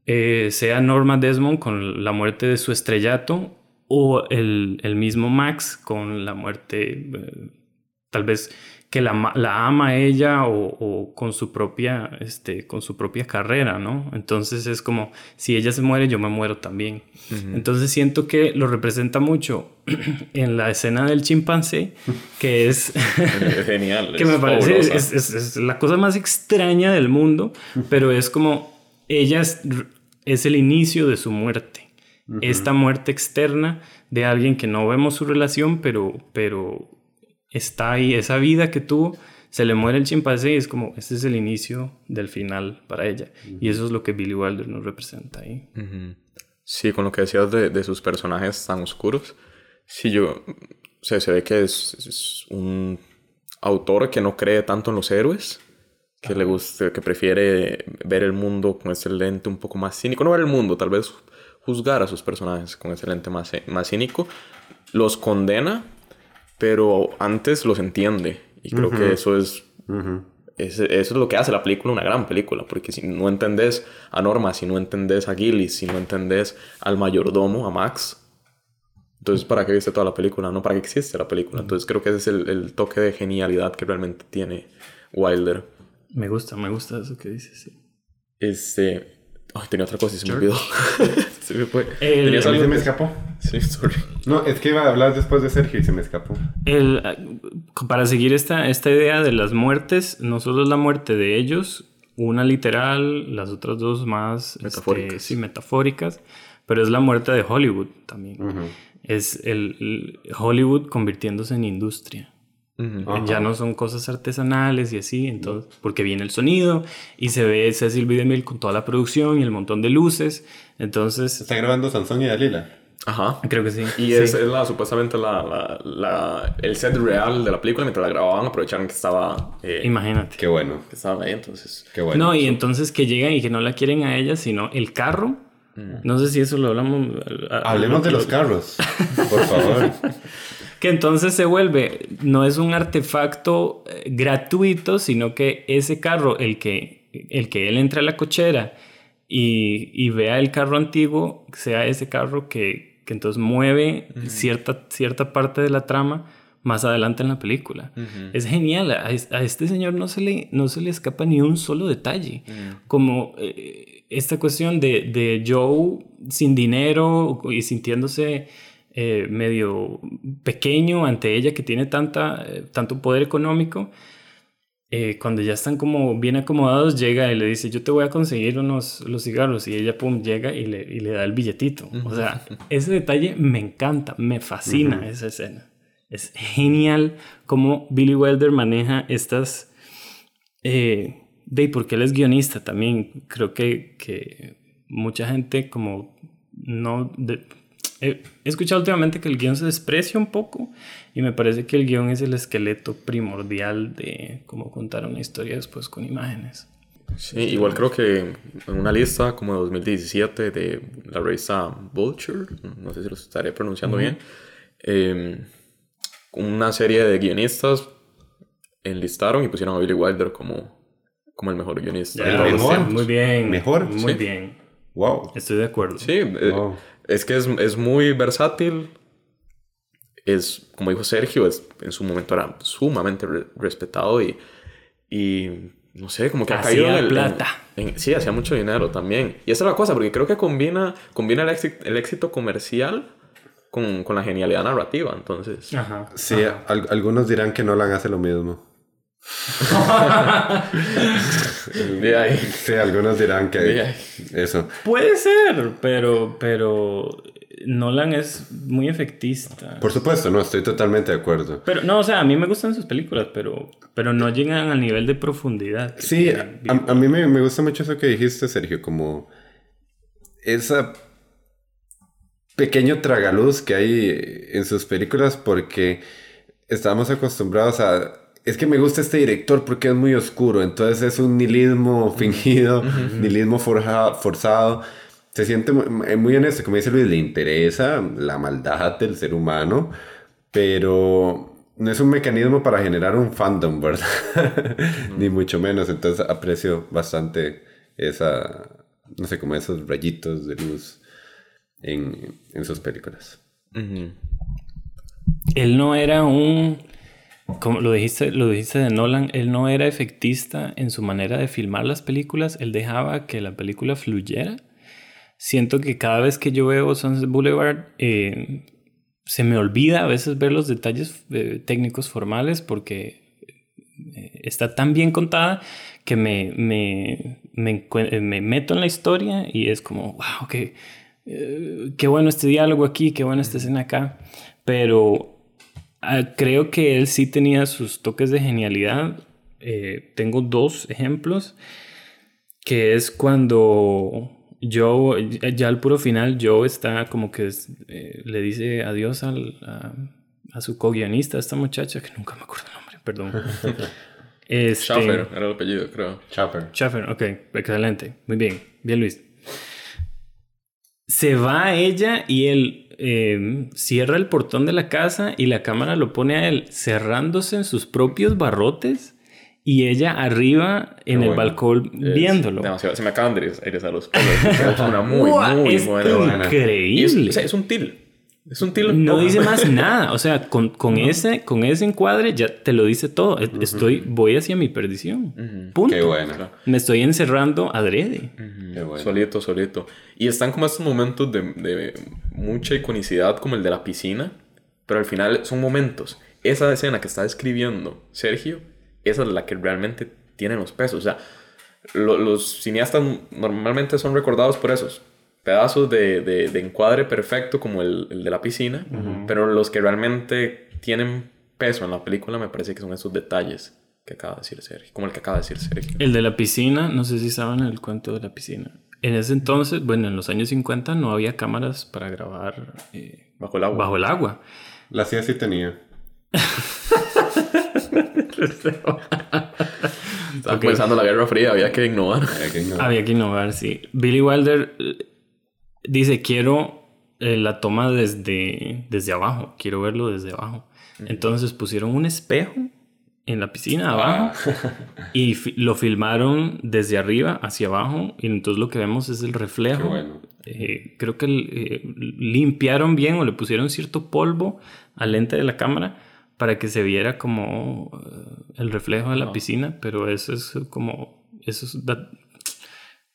eh, sea Norma Desmond con la muerte de su estrellato, o el, el mismo Max con la muerte, eh, tal vez que la, la ama ella o, o con su propia, este, con su propia carrera, ¿no? Entonces es como, si ella se muere, yo me muero también. Entonces siento que lo representa mucho en la escena del chimpancé, que es... Genial. que es me parece es- es la cosa más extraña del mundo, pero es como ella es- es el inicio de su muerte. Esta muerte externa de alguien que no vemos su relación, pero, pero está ahí, esa vida que tuvo, se le muere el chimpancé y es como, este es el inicio del final para ella. Y eso es lo que Billy Wilder nos representa ahí. Sí, con lo que decías de, de, sus personajes tan oscuros, sí, yo, o sea, se ve que es, un autor que no cree tanto en los héroes, que le gusta, que prefiere ver el mundo con ese lente un poco más cínico, no ver el mundo, tal vez juzgar a sus personajes con ese lente más, más cínico, los condena, pero antes los entiende. Y creo que eso es, eso es lo que hace la película una gran película. Porque si no entendés a Norma, si no entendés a Gillis, si no entendés al mayordomo, a Max, entonces ¿para qué viste toda la película? No, ¿para qué existe la película? Entonces creo que ese es el, el toque de genialidad que realmente tiene Wilder. Me gusta, me gusta eso que dices, sí. Este... Ay, tenía otra cosa y se me olvidó. se me fue. El, se me escapó. Sí, sorry. No, es que iba a hablar después de Sergio y se me escapó. El, para seguir esta, esta idea de las muertes, no solo es la muerte de ellos, una literal, las otras dos más este, metafóricas, sí, metafóricas pero es la muerte de Hollywood también. Es el, Hollywood convirtiéndose en industria. Ya no son cosas artesanales y así, entonces, porque viene el sonido y se ve Cecil B. DeMille con toda la producción y el montón de luces, entonces... Está grabando Sansón y Dalila. Ajá. Creo que sí. Y Es, la, supuestamente la, la, el set real de la película. Mientras la grababan, aprovecharon que estaba... Eh, Imagínate. Qué bueno. Que estaba ahí, entonces... Qué bueno. No, y entonces que llegan y que no la quieren a ella, sino el carro. Mm. No sé si eso lo hablamos... Hablemos de los carros, por favor. que entonces se vuelve, no es un artefacto eh, gratuito, sino que ese carro, el que, el que él entra a la cochera y, y vea el carro antiguo, sea ese carro que, que entonces mueve cierta, cierta parte de la trama más adelante en la película. Es genial, a, este señor no se, le, no se le escapa ni un solo detalle, como eh, esta cuestión de, de Joe sin dinero y sintiéndose eh, medio pequeño ante ella que tiene tanta, eh, tanto poder económico. Eh, cuando ya están como bien acomodados, llega y le dice, yo te voy a conseguir unos los cigarros. Y ella, pum, llega y le, y le da el billetito. O sea, ese detalle me encanta, me fascina esa escena. Es genial cómo Billy Wilder maneja estas... Eh, de porque él es guionista también. Creo que, que mucha gente como no he escuchado últimamente que el guion se desprecia un poco y me parece que el guion es el esqueleto primordial de cómo contar una historia después con imágenes. Sí, igual creo que en una lista como de 2017 de la revista Vulture, no sé si lo estaré pronunciando bien, em, una serie de guionistas enlistaron y pusieron a Billy Wilder como, como el mejor guionista. Muy bien. ¿Mejor? Muy bien. Wow. Estoy de acuerdo. Sí, eh, es que es, es, muy versátil. Es, como dijo Sergio, es, en su momento era sumamente respetado y, y no sé, como que ha caído en el, plata. sí, hacía mucho dinero también. Y esa es la cosa, porque creo que combina, combina el, éxito, el éxito comercial con, con, la genialidad narrativa, entonces. Ajá. Sí, algunos dirán que Nolan hace lo mismo. de ahí. Sí, algunos dirán que eso. Puede ser, pero, pero Nolan es muy efectista. Por supuesto, no, estoy totalmente de acuerdo. Pero no, o sea, a mí me gustan sus películas, pero, pero no llegan al nivel de profundidad. Sí, a, a, mí me, me gusta mucho eso que dijiste, Sergio, como esa pequeño tragaluz que hay en sus películas porque estamos acostumbrados a es que me gusta este director porque es muy oscuro, entonces es un nihilismo fingido, nihilismo forzado. Se siente muy, muy honesto, como dice Luis, le interesa la maldad del ser humano, pero no es un mecanismo para generar un fandom, ¿verdad? Ni mucho menos, entonces aprecio bastante esa, no sé, como esos rayitos de luz en, en sus películas. Él no era un como lo dijiste, lo dijiste de Nolan, él no era efectista en su manera de filmar las películas, él dejaba que la película fluyera. Siento que cada vez que yo veo Sunset Boulevard, eh, se me olvida a veces ver los detalles eh, técnicos formales porque eh, está tan bien contada que me, me, me, me, meto en la historia y es como, wow, qué, eh, qué bueno este diálogo aquí, qué buena esta escena acá. Pero ah, creo que él sí tenía sus toques de genialidad. Eh, tengo dos ejemplos, que es cuando Joe, ya al puro final, Joe está como que le dice adiós al, a, su co-guionista, esta muchacha, que nunca me acuerdo el nombre, perdón. Este, Schaffer era el apellido, creo. Schaffer. Schaffer, ok, excelente. Muy bien, bien Luis. Se va ella y él eh, cierra el portón de la casa y la cámara lo pone a él cerrándose en sus propios barrotes y ella arriba en el balcón viéndolo. Se me acaban de erizar los pelos. es una muy, muy buena. Increíble. Es, es un til. Es un tilo. No dice más nada. O sea, con, con ese, con ese encuadre ya te lo dice todo. Estoy, voy hacia mi perdición. Punto. Qué bueno. Me estoy encerrando adrede. Qué bueno. Solito, solito. Y están como estos momentos de, de, mucha iconicidad, como el de la piscina. Pero al final son momentos. Esa escena que está describiendo Sergio, esa es la que realmente tiene los pesos. O sea, los cineastas normalmente son recordados por esos pedazos de, de, encuadre perfecto como el, el de la piscina, pero los que realmente tienen peso en la película me parece que son esos detalles que acaba de decir Sergio, como el que acaba de decir Sergio. El de la piscina, no sé si saben el cuento de la piscina. En ese entonces, bueno, en los años 50 no había cámaras para grabar eh, bajo el agua. Bajo el agua. La CIA sí tenía. Estaba comenzando la Guerra Fría, había que innovar. Había que innovar, había que innovar sí. Billy Wilder dice, quiero eh, la toma desde, desde abajo, quiero verlo desde abajo. Entonces pusieron un espejo en la piscina abajo ah. y lo filmaron desde arriba hacia abajo y entonces lo que vemos es el reflejo. Eh, creo que eh, limpiaron bien o le pusieron cierto polvo al lente de la cámara para que se viera como el reflejo de la piscina, pero eso es como eso es,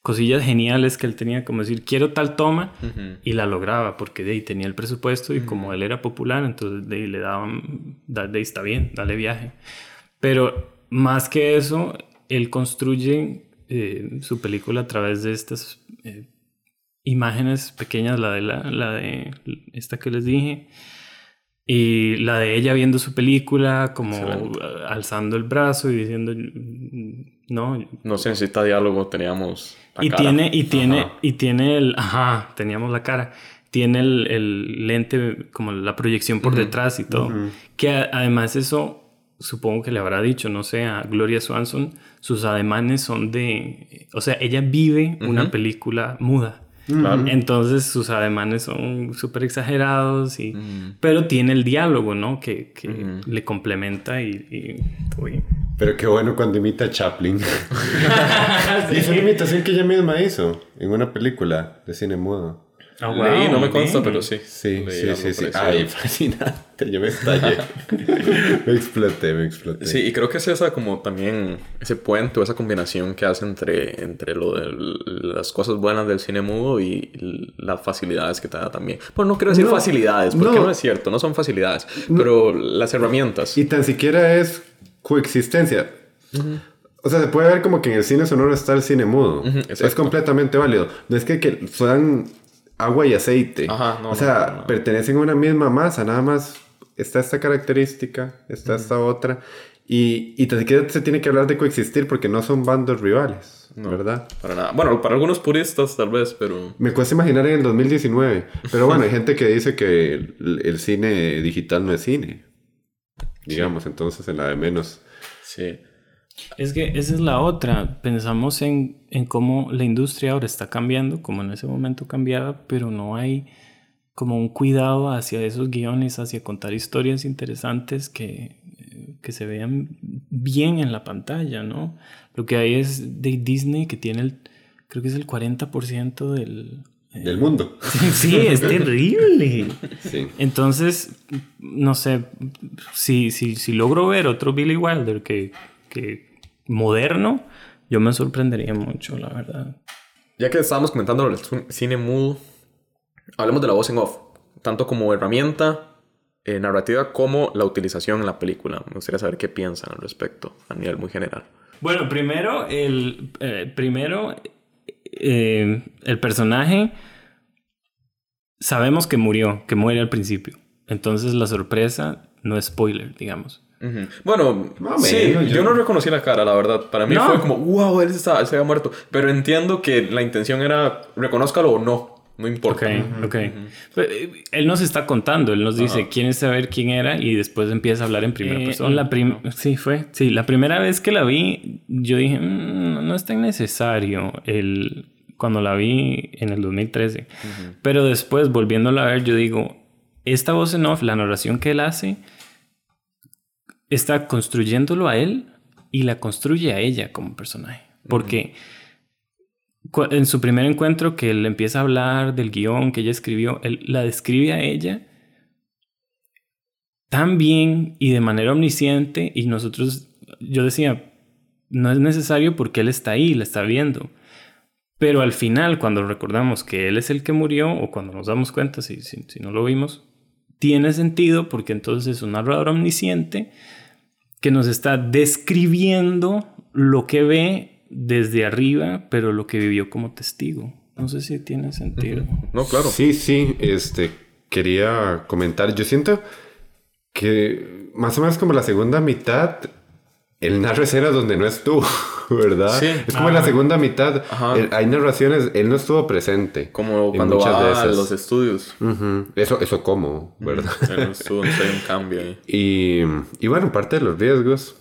cosillas geniales que él tenía, como decir, quiero tal toma, y la lograba, porque de ahí tenía el presupuesto y como él era popular, entonces de ahí le daban, de ahí está bien, dale viaje. Pero más que eso, él construye eh, su película a través de estas eh, imágenes pequeñas, la de, la, la de esta que les dije, y la de ella viendo su película, como alzando el brazo y diciendo, no. No se necesita diálogo, teníamos. Y tiene, y tiene, y tiene el, ajá, teníamos la cara. Tiene el, el lente, como la proyección por detrás y todo. Que además eso, supongo que le habrá dicho, no sé, a Gloria Swanson, sus ademanes son de, o sea, ella vive una película muda. Entonces sus ademanes son súper exagerados, y, pero tiene el diálogo, ¿no? Que, que le complementa y... Pero qué bueno cuando imita a Chaplin. Y es una imitación que ella misma hizo en una película de cine mudo. Ah, Leí, no me consta, pero sí. Sí, sí, sí, sí. Ay, fascinante. Yo me estallé. me exploté, me exploté. Sí, y creo que es esa como también ese puente o esa combinación que hace entre, entre lo de las cosas buenas del cine mudo y las facilidades que te da también. Bueno, no quiero decir facilidades, porque no. es cierto, no son facilidades, pero las herramientas. Y tan siquiera es coexistencia. O sea, se puede ver como que en el cine sonoro está el cine mudo. es completamente válido. No es que, que fueran agua y aceite. o sea, pertenecen a una misma masa, nada más está esta característica, está esta otra. Y, y tan siquiera se tiene que hablar de coexistir porque no son bandos rivales, ¿verdad? Para nada. Bueno, para algunos puristas tal vez, pero... Me cuesta imaginar en el 2019. Pero bueno, hay gente que dice que el, cine digital no es cine. Digamos, entonces en la de menos. Sí. Es que esa es la otra. Pensamos en, en, cómo la industria ahora está cambiando, como en ese momento cambiaba, pero no hay como un cuidado hacia esos guiones, hacia contar historias interesantes que, que se vean bien en la pantalla, ¿no? Lo que hay es de Disney que tiene el, creo que es el 40% del... Del mundo. Sí, es terrible. Sí. Entonces, no sé, si, si, si logro ver otro Billy Wilder que, que moderno, yo me sorprendería mucho, la verdad. Ya que estábamos comentando el cine mudo, hablemos de la voz en off, tanto como herramienta eh, narrativa como la utilización en la película. Me gustaría saber qué piensan al respecto a nivel muy general. Bueno, primero, el, eh, primero, eh, el personaje sabemos que murió, que muere al principio. Entonces la sorpresa no es spoiler, digamos. Bueno, sí, yo... no reconocí la cara, la verdad. Para mí fue como, wow, él, está, él se había muerto. Pero entiendo que la intención era, reconózcalo o no. No importa. Ok, ok. Eh, él nos está contando, él nos dice, quién es saber quién era y después empieza a hablar en primera eh, persona. La Sí, fue. Sí, la primera vez que la vi, yo dije, mm, no es tan necesario el... cuando la vi en el 2013. Pero después, volviéndola a ver, yo digo, esta voz en off, la narración que él hace, está construyéndolo a él y la construye a ella como personaje. Porque en su primer encuentro que él empieza a hablar del guion que ella escribió, él la describe a ella tan bien y de manera omnisciente y nosotros, yo decía, no es necesario porque él está ahí, la está viendo. Pero al final, cuando recordamos que él es el que murió, o cuando nos damos cuenta, si, si, si no lo vimos, tiene sentido porque entonces es un narrador omnisciente que nos está describiendo lo que ve desde arriba, pero lo que vivió como testigo. No sé si tiene sentido. No, claro. Sí, sí, este, quería comentar. Yo siento que más o menos como la segunda mitad, el narra era donde no estuvo, ¿verdad? Sí. Es como en la segunda mitad, hay narraciones, él no estuvo presente. Como cuando va a los estudios. Eso, eso como, ¿verdad? él no estuvo, no hay un cambio ahí. Y, y bueno, parte de los riesgos.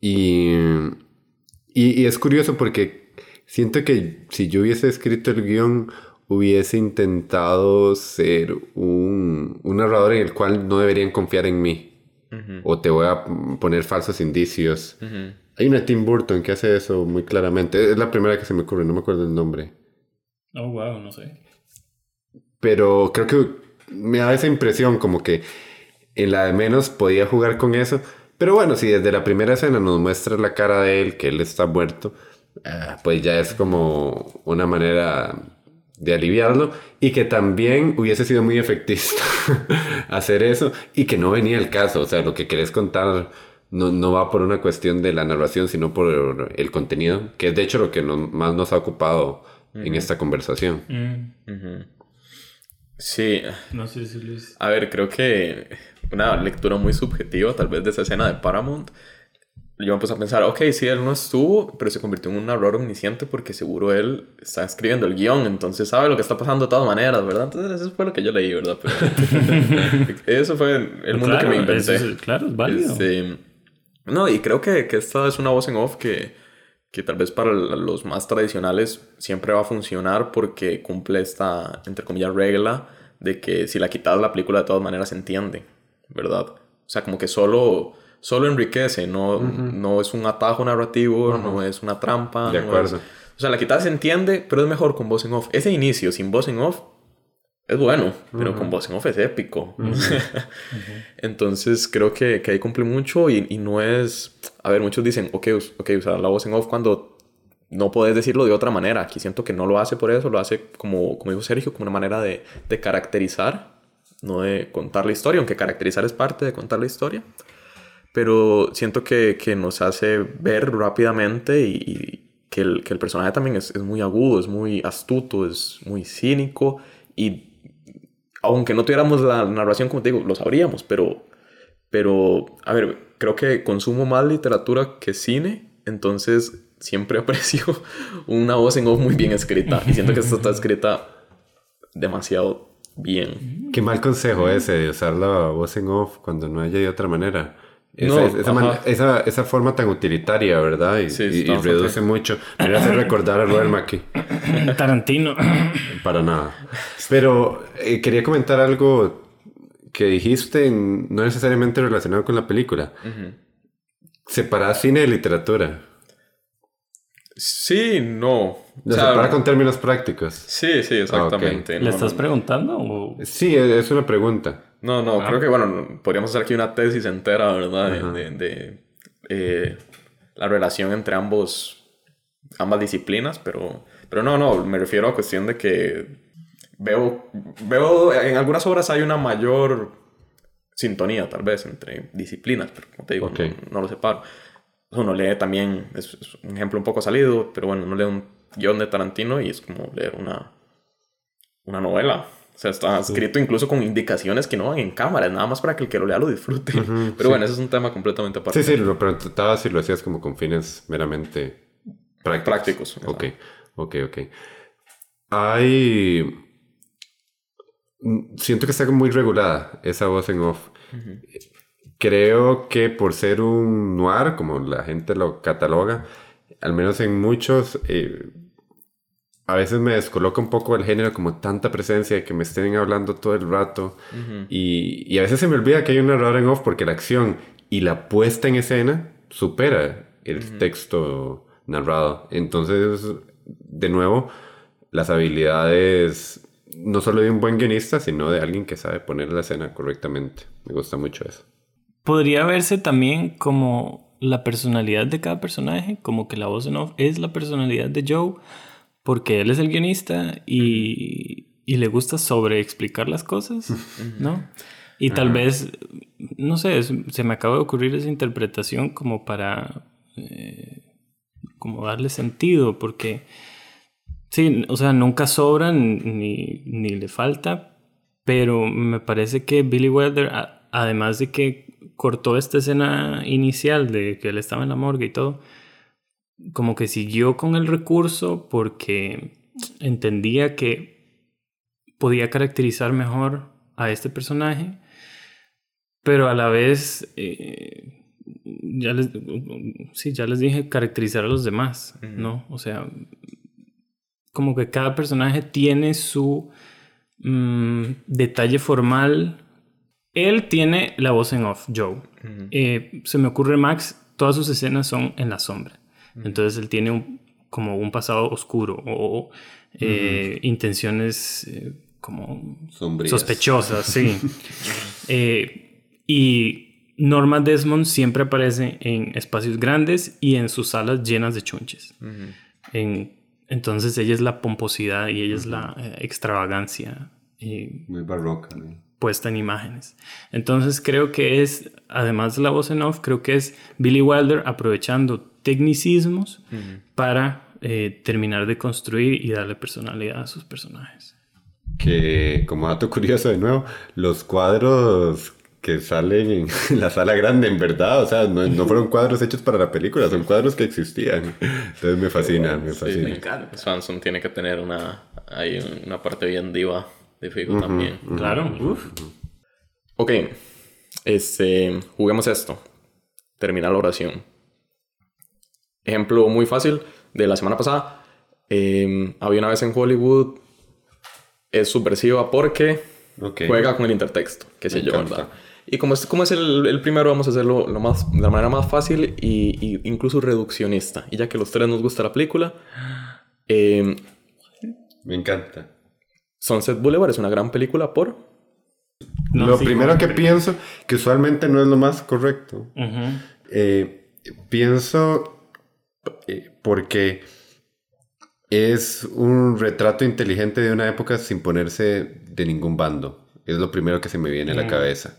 Y y, es curioso porque siento que si yo hubiese escrito el guion, hubiese intentado ser un, un narrador en el cual no deberían confiar en mí. O te voy a poner falsos indicios. Hay una Tim Burton que hace eso muy claramente. Es la primera que se me ocurre, no me acuerdo el nombre. Oh, wow, no sé. Pero creo que me da esa impresión como que en la de menos podía jugar con eso pero bueno, si desde la primera escena nos muestra la cara de él, que él está muerto, ah, pues ya es como una manera de aliviarlo y que también hubiese sido muy efectista hacer eso y que no venía el caso. O sea, lo que querés contar no, no, va por una cuestión de la narración, sino por el contenido, que es de hecho lo que más nos ha ocupado en esta conversación. Mm. Sí. No sé si Luis. A ver, creo que una lectura muy subjetiva, tal vez de esa escena de Paramount. Yo me puse a pensar, ok, sí, él no estuvo, pero se convirtió en un narrador omnisciente porque seguro él está escribiendo el guion, entonces sabe lo que está pasando de todas maneras, ¿verdad? Entonces eso fue lo que yo leí, ¿verdad? eso fue el mundo que me inventé. claro, es válido. Este, no, y creo que, que esta es una voz en off que, que tal vez para los más tradicionales siempre va a funcionar porque cumple esta, entre comillas, regla de que si la quitas la película de todas maneras se entiende. ¿verdad? O sea, como que solo, solo enriquece, no, no es un atajo narrativo, no es una trampa. De acuerdo. o sea, la quitada se entiende, pero es mejor con voz en off. Ese inicio sin voz en off es bueno, pero con voz en off es épico. Entonces creo que, que, ahí cumple mucho y, y, no es... A ver, muchos dicen, ok, ok, usar la voz en off cuando no puedes decirlo de otra manera. Aquí siento que no lo hace por eso, lo hace como, como dijo Sergio, como una manera de, de caracterizar no de contar la historia, aunque caracterizar es parte de contar la historia. Pero siento que, que nos hace ver rápidamente y, que, el, que, el, personaje también es, es, muy agudo, es muy astuto, es muy cínico y aunque no tuviéramos la narración, como te digo, lo sabríamos, pero, pero, a ver, creo que consumo más literatura que cine, entonces siempre aprecio una voz en off muy bien escrita y siento que esta está escrita demasiado bien. Qué mal consejo ese de usar la voz en off cuando no haya de otra manera. Esa, esa, forma tan utilitaria, ¿verdad? Y, y, reduce mucho. Me hace recordar a Robert Mackie. Tarantino. Para nada. Pero eh, quería comentar algo que dijiste, no necesariamente relacionado con la película. Separar cine de literatura. Sí, no. O sea, para con términos prácticos. Sí, sí, exactamente. ¿Le estás preguntando? O... Sí, es una pregunta. No, no, ah. creo que, bueno, podríamos hacer aquí una tesis entera, ¿verdad? De, eh, la relación entre ambos, ambas disciplinas, pero, pero no, no, me refiero a cuestión de que veo, veo, en algunas obras hay una mayor sintonía tal vez entre disciplinas, pero como te digo, no, lo separo. Uno lee también, es, un ejemplo un poco salido, pero bueno, uno lee un guion de Tarantino y es como leer una, una novela. O sea, está escrito incluso con indicaciones que no van en cámara, nada más para que el que lo lea lo disfrute. pero bueno, ese es un tema completamente aparte. Sí, sí, lo preguntaba si lo hacías como con fines meramente prácticos. Prácticos. Ok, ok, ok. Hay Mm, siento que está muy regulada esa voz en off. Creo que por ser un noir, como la gente lo cataloga, al menos en muchos, eh, a veces me descoloca un poco el género, como tanta presencia de que me estén hablando todo el rato. y, a veces se me olvida que hay un narrador en off porque la acción y la puesta en escena supera el texto narrado. Entonces, de nuevo, las habilidades no solo de un buen guionista, sino de alguien que sabe poner la escena correctamente. Me gusta mucho eso. Podría verse también como la personalidad de cada personaje, como que la voz en off es la personalidad de Joe, porque él es el guionista y, y le gusta sobreexplicar las cosas, ¿no? Y tal vez, no sé, se me acaba de ocurrir esa interpretación como para, eh, como darle sentido, porque Sí, o sea, nunca sobra ni, ni le falta, pero me parece que Billy Wilder, además de que cortó esta escena inicial de que él estaba en la morgue y todo, como que siguió con el recurso porque entendía que podía caracterizar mejor a este personaje, pero a la vez, eh, ya, les, sí, ya les dije, caracterizar a los demás, ¿no? O sea, como que cada personaje tiene su mm, detalle formal. Él tiene la voz en off, Joe. Eh, se me ocurre Max, todas sus escenas son en la sombra. Entonces él tiene un, como un pasado oscuro o eh, intenciones eh, como sospechosas, sí. y Norma Desmond siempre aparece en espacios grandes y en sus salas llenas de chunches. En entonces ella es la pomposidad y ella es la eh, extravagancia. Y Muy barroca. Puesta en imágenes. Entonces creo que es, además de la voz en off, creo que es Billy Wilder aprovechando tecnicismos para eh, terminar de construir y darle personalidad a sus personajes. Que como dato curioso de nuevo, los cuadros que salen en la sala grande, en verdad. O sea, no, no, fueron cuadros hechos para la película, son cuadros que existían. Entonces me fascina, me fascina. Sí, Swanson tiene que tener una, hay una parte bien diva de Figo también. Claro. Uf. Ok, este, juguemos esto. Termina la oración. Ejemplo muy fácil de la semana pasada. Em, había una vez en Hollywood. Es subversiva porque juega con el intertexto, qué sé yo, ¿verdad? Y como es, como es el, el primero, vamos a hacerlo lo más, de la manera más fácil y, incluso reduccionista. Y ya que los tres nos gusta la película, eh, me encanta. Sunset Boulevard es una gran película por... lo primero que pienso, que usualmente no es lo más correcto, eh, pienso eh, porque es un retrato inteligente de una época sin ponerse de ningún bando. Es lo primero que se me viene a la mm. cabeza.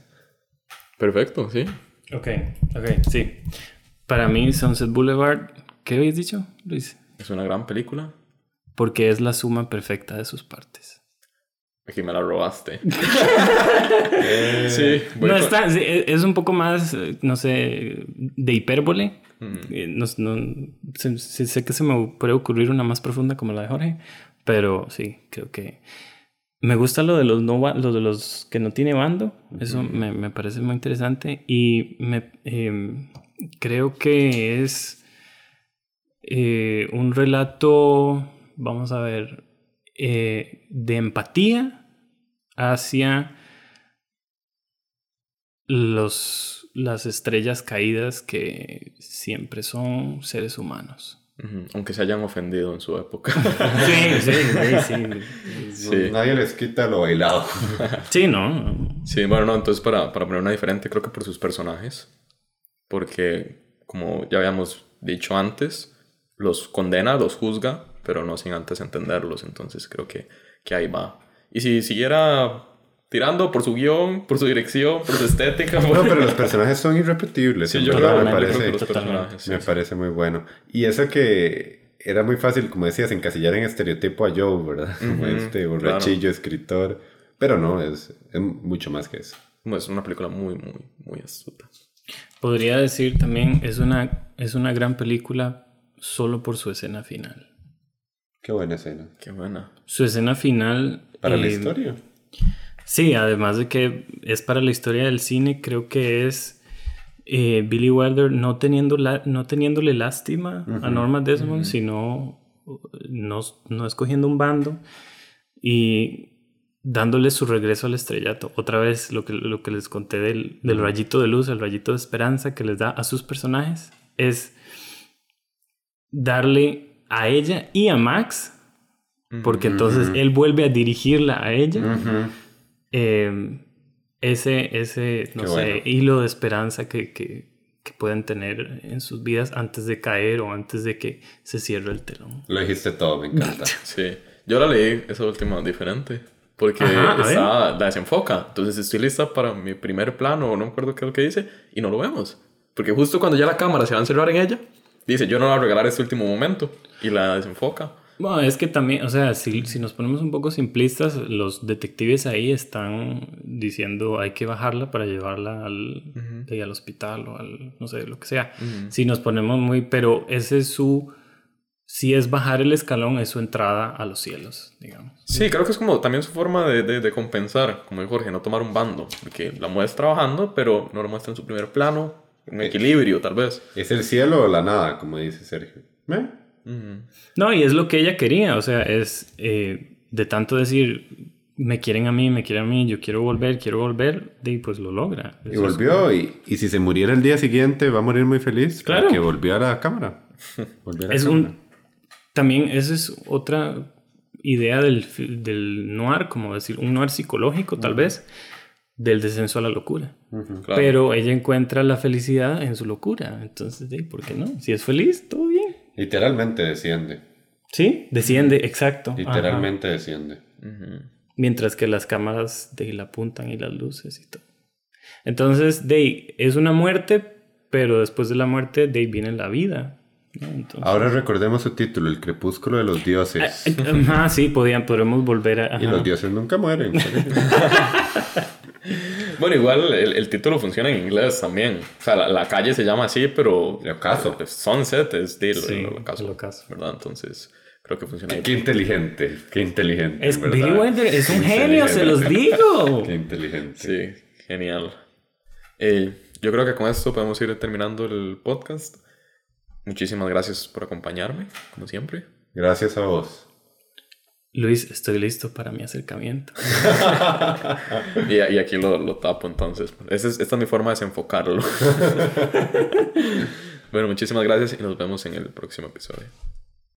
Perfecto, sí. Ok, ok, sí. Para mí, Sunset Boulevard, ¿qué habéis dicho, Luis? Es una gran película. Porque es la suma perfecta de sus partes. Aquí me la robaste. sí, no, está, es un poco más, no sé, de hipérbole. Mm. Eh, no, sé, sé, que se me puede ocurrir una más profunda como la de Jorge, pero sí, creo que me gusta lo de los, no, lo de los que no tiene bando. Eso me, me parece muy interesante. Y me, em, creo que es eh, un relato, vamos a ver, eh, de empatía hacia los, las estrellas caídas que siempre son seres humanos. Aunque se hayan ofendido en su época. sí, sí, sí, Nadie les quita lo bailado. sí, ¿no? Sí, bueno, no, entonces para, para poner una diferente, creo que por sus personajes. Porque, como ya habíamos dicho antes, los condena, los juzga, pero no sin antes entenderlos. Entonces creo que, que ahí va. Y si siguiera tirando por su guion, por su dirección, por su estética. No, pero los personajes son irrepetibles. Sí, yo creo, me yo creo parece, que me sí, parece muy bueno. Y eso que era muy fácil, como decías, encasillar en estereotipo a Joe, ¿verdad? Como Ujú, este borrachillo, escritor. Pero no, es, es mucho más que eso. Es una película muy, muy, muy astuta. Podría decir también, es una, es una gran película solo por su escena final. Qué buena escena. Qué buena. Su escena final... Para la eh, historia. Sí, además de que es para la historia del cine, creo que es eh, Billy Wilder no, teniendo la- no teniéndole lástima a Norma Desmond, sino no, no escogiendo un bando y dándole su regreso al estrellato. Otra vez lo que, lo que les conté del, del rayito de luz, el rayito de esperanza que les da a sus personajes es darle a ella y a Max, porque entonces él vuelve a dirigirla a ella eh, ese, ese no Qué sé, bueno. hilo de esperanza que, que, que pueden tener en sus vidas antes de caer o antes de que se cierre el telón. Lo dijiste todo, me encanta. Sí. Yo la leí esa última diferente. Porque Ajá, está, la desenfoca. Entonces estoy lista para mi primer plano, o no me acuerdo qué es lo que dice, y no lo vemos. Porque justo cuando ya la cámara se va a encerrar en ella, dice, yo no la voy a regalar este último momento. Y la desenfoca. Bueno, es que también, o sea, si, si nos ponemos un poco simplistas, los detectives ahí están diciendo hay que bajarla para llevarla al, de ahí al hospital o al, no sé, lo que sea. Si nos ponemos muy, pero ese es su, si es bajar el escalón, es su entrada a los cielos, digamos. Sí, creo que es como también su forma de, de, de compensar, como dijo Jorge, no tomar un bando. Porque la muestra trabajando, pero no lo muestra en su primer plano. Un equilibrio, tal vez. ¿Es el cielo o la nada, como dice Sergio? ¿Eh? No, y es lo que ella quería, o sea, es eh, de tanto decir, me quieren a mí, me quieren a mí, yo quiero volver, quiero volver, y pues lo logra. Y es- volvió, y, y si se muriera el día siguiente, va a morir muy feliz. Claro. Que volvió a la cámara. Volvió a la Es cámara. un... También esa es otra idea del, del noir, como decir, un noir psicológico tal vez, del descenso a la locura. Claro. Pero ella encuentra la felicidad en su locura. Entonces, ¿de ¿por qué no? Si es feliz, todo bien. Literalmente desciende. Sí, desciende, exacto. Ajá. Literalmente desciende. Mientras que las cámaras de la apuntan y las luces y todo. Entonces, de es una muerte, pero después de la muerte, ahí viene la vida. ¿No? Entonces, Ahora recordemos su título, El crepúsculo de los dioses. Ajá, sí, podían, podremos volver a... Y ajá. los dioses nunca mueren. Bueno, igual el, el título funciona en inglés también. O sea, la, la calle se llama así, pero... El ocaso. Sunset es de Sí, el ocaso, el ocaso. ¿verdad? Entonces, creo que funciona qué ahí. inteligente, qué inteligente. Es ¿verdad? Billy Wilder, es un Qué genio, se los digo. Qué inteligente. Sí, genial. Eh, yo creo que con esto podemos ir terminando el podcast. Muchísimas gracias por acompañarme, como siempre. Gracias a vos. Luis, estoy listo para mi acercamiento. Y, y aquí lo, lo tapo entonces. Esa es, esta es mi forma de desenfocarlo. bueno, muchísimas gracias y nos vemos en el próximo episodio.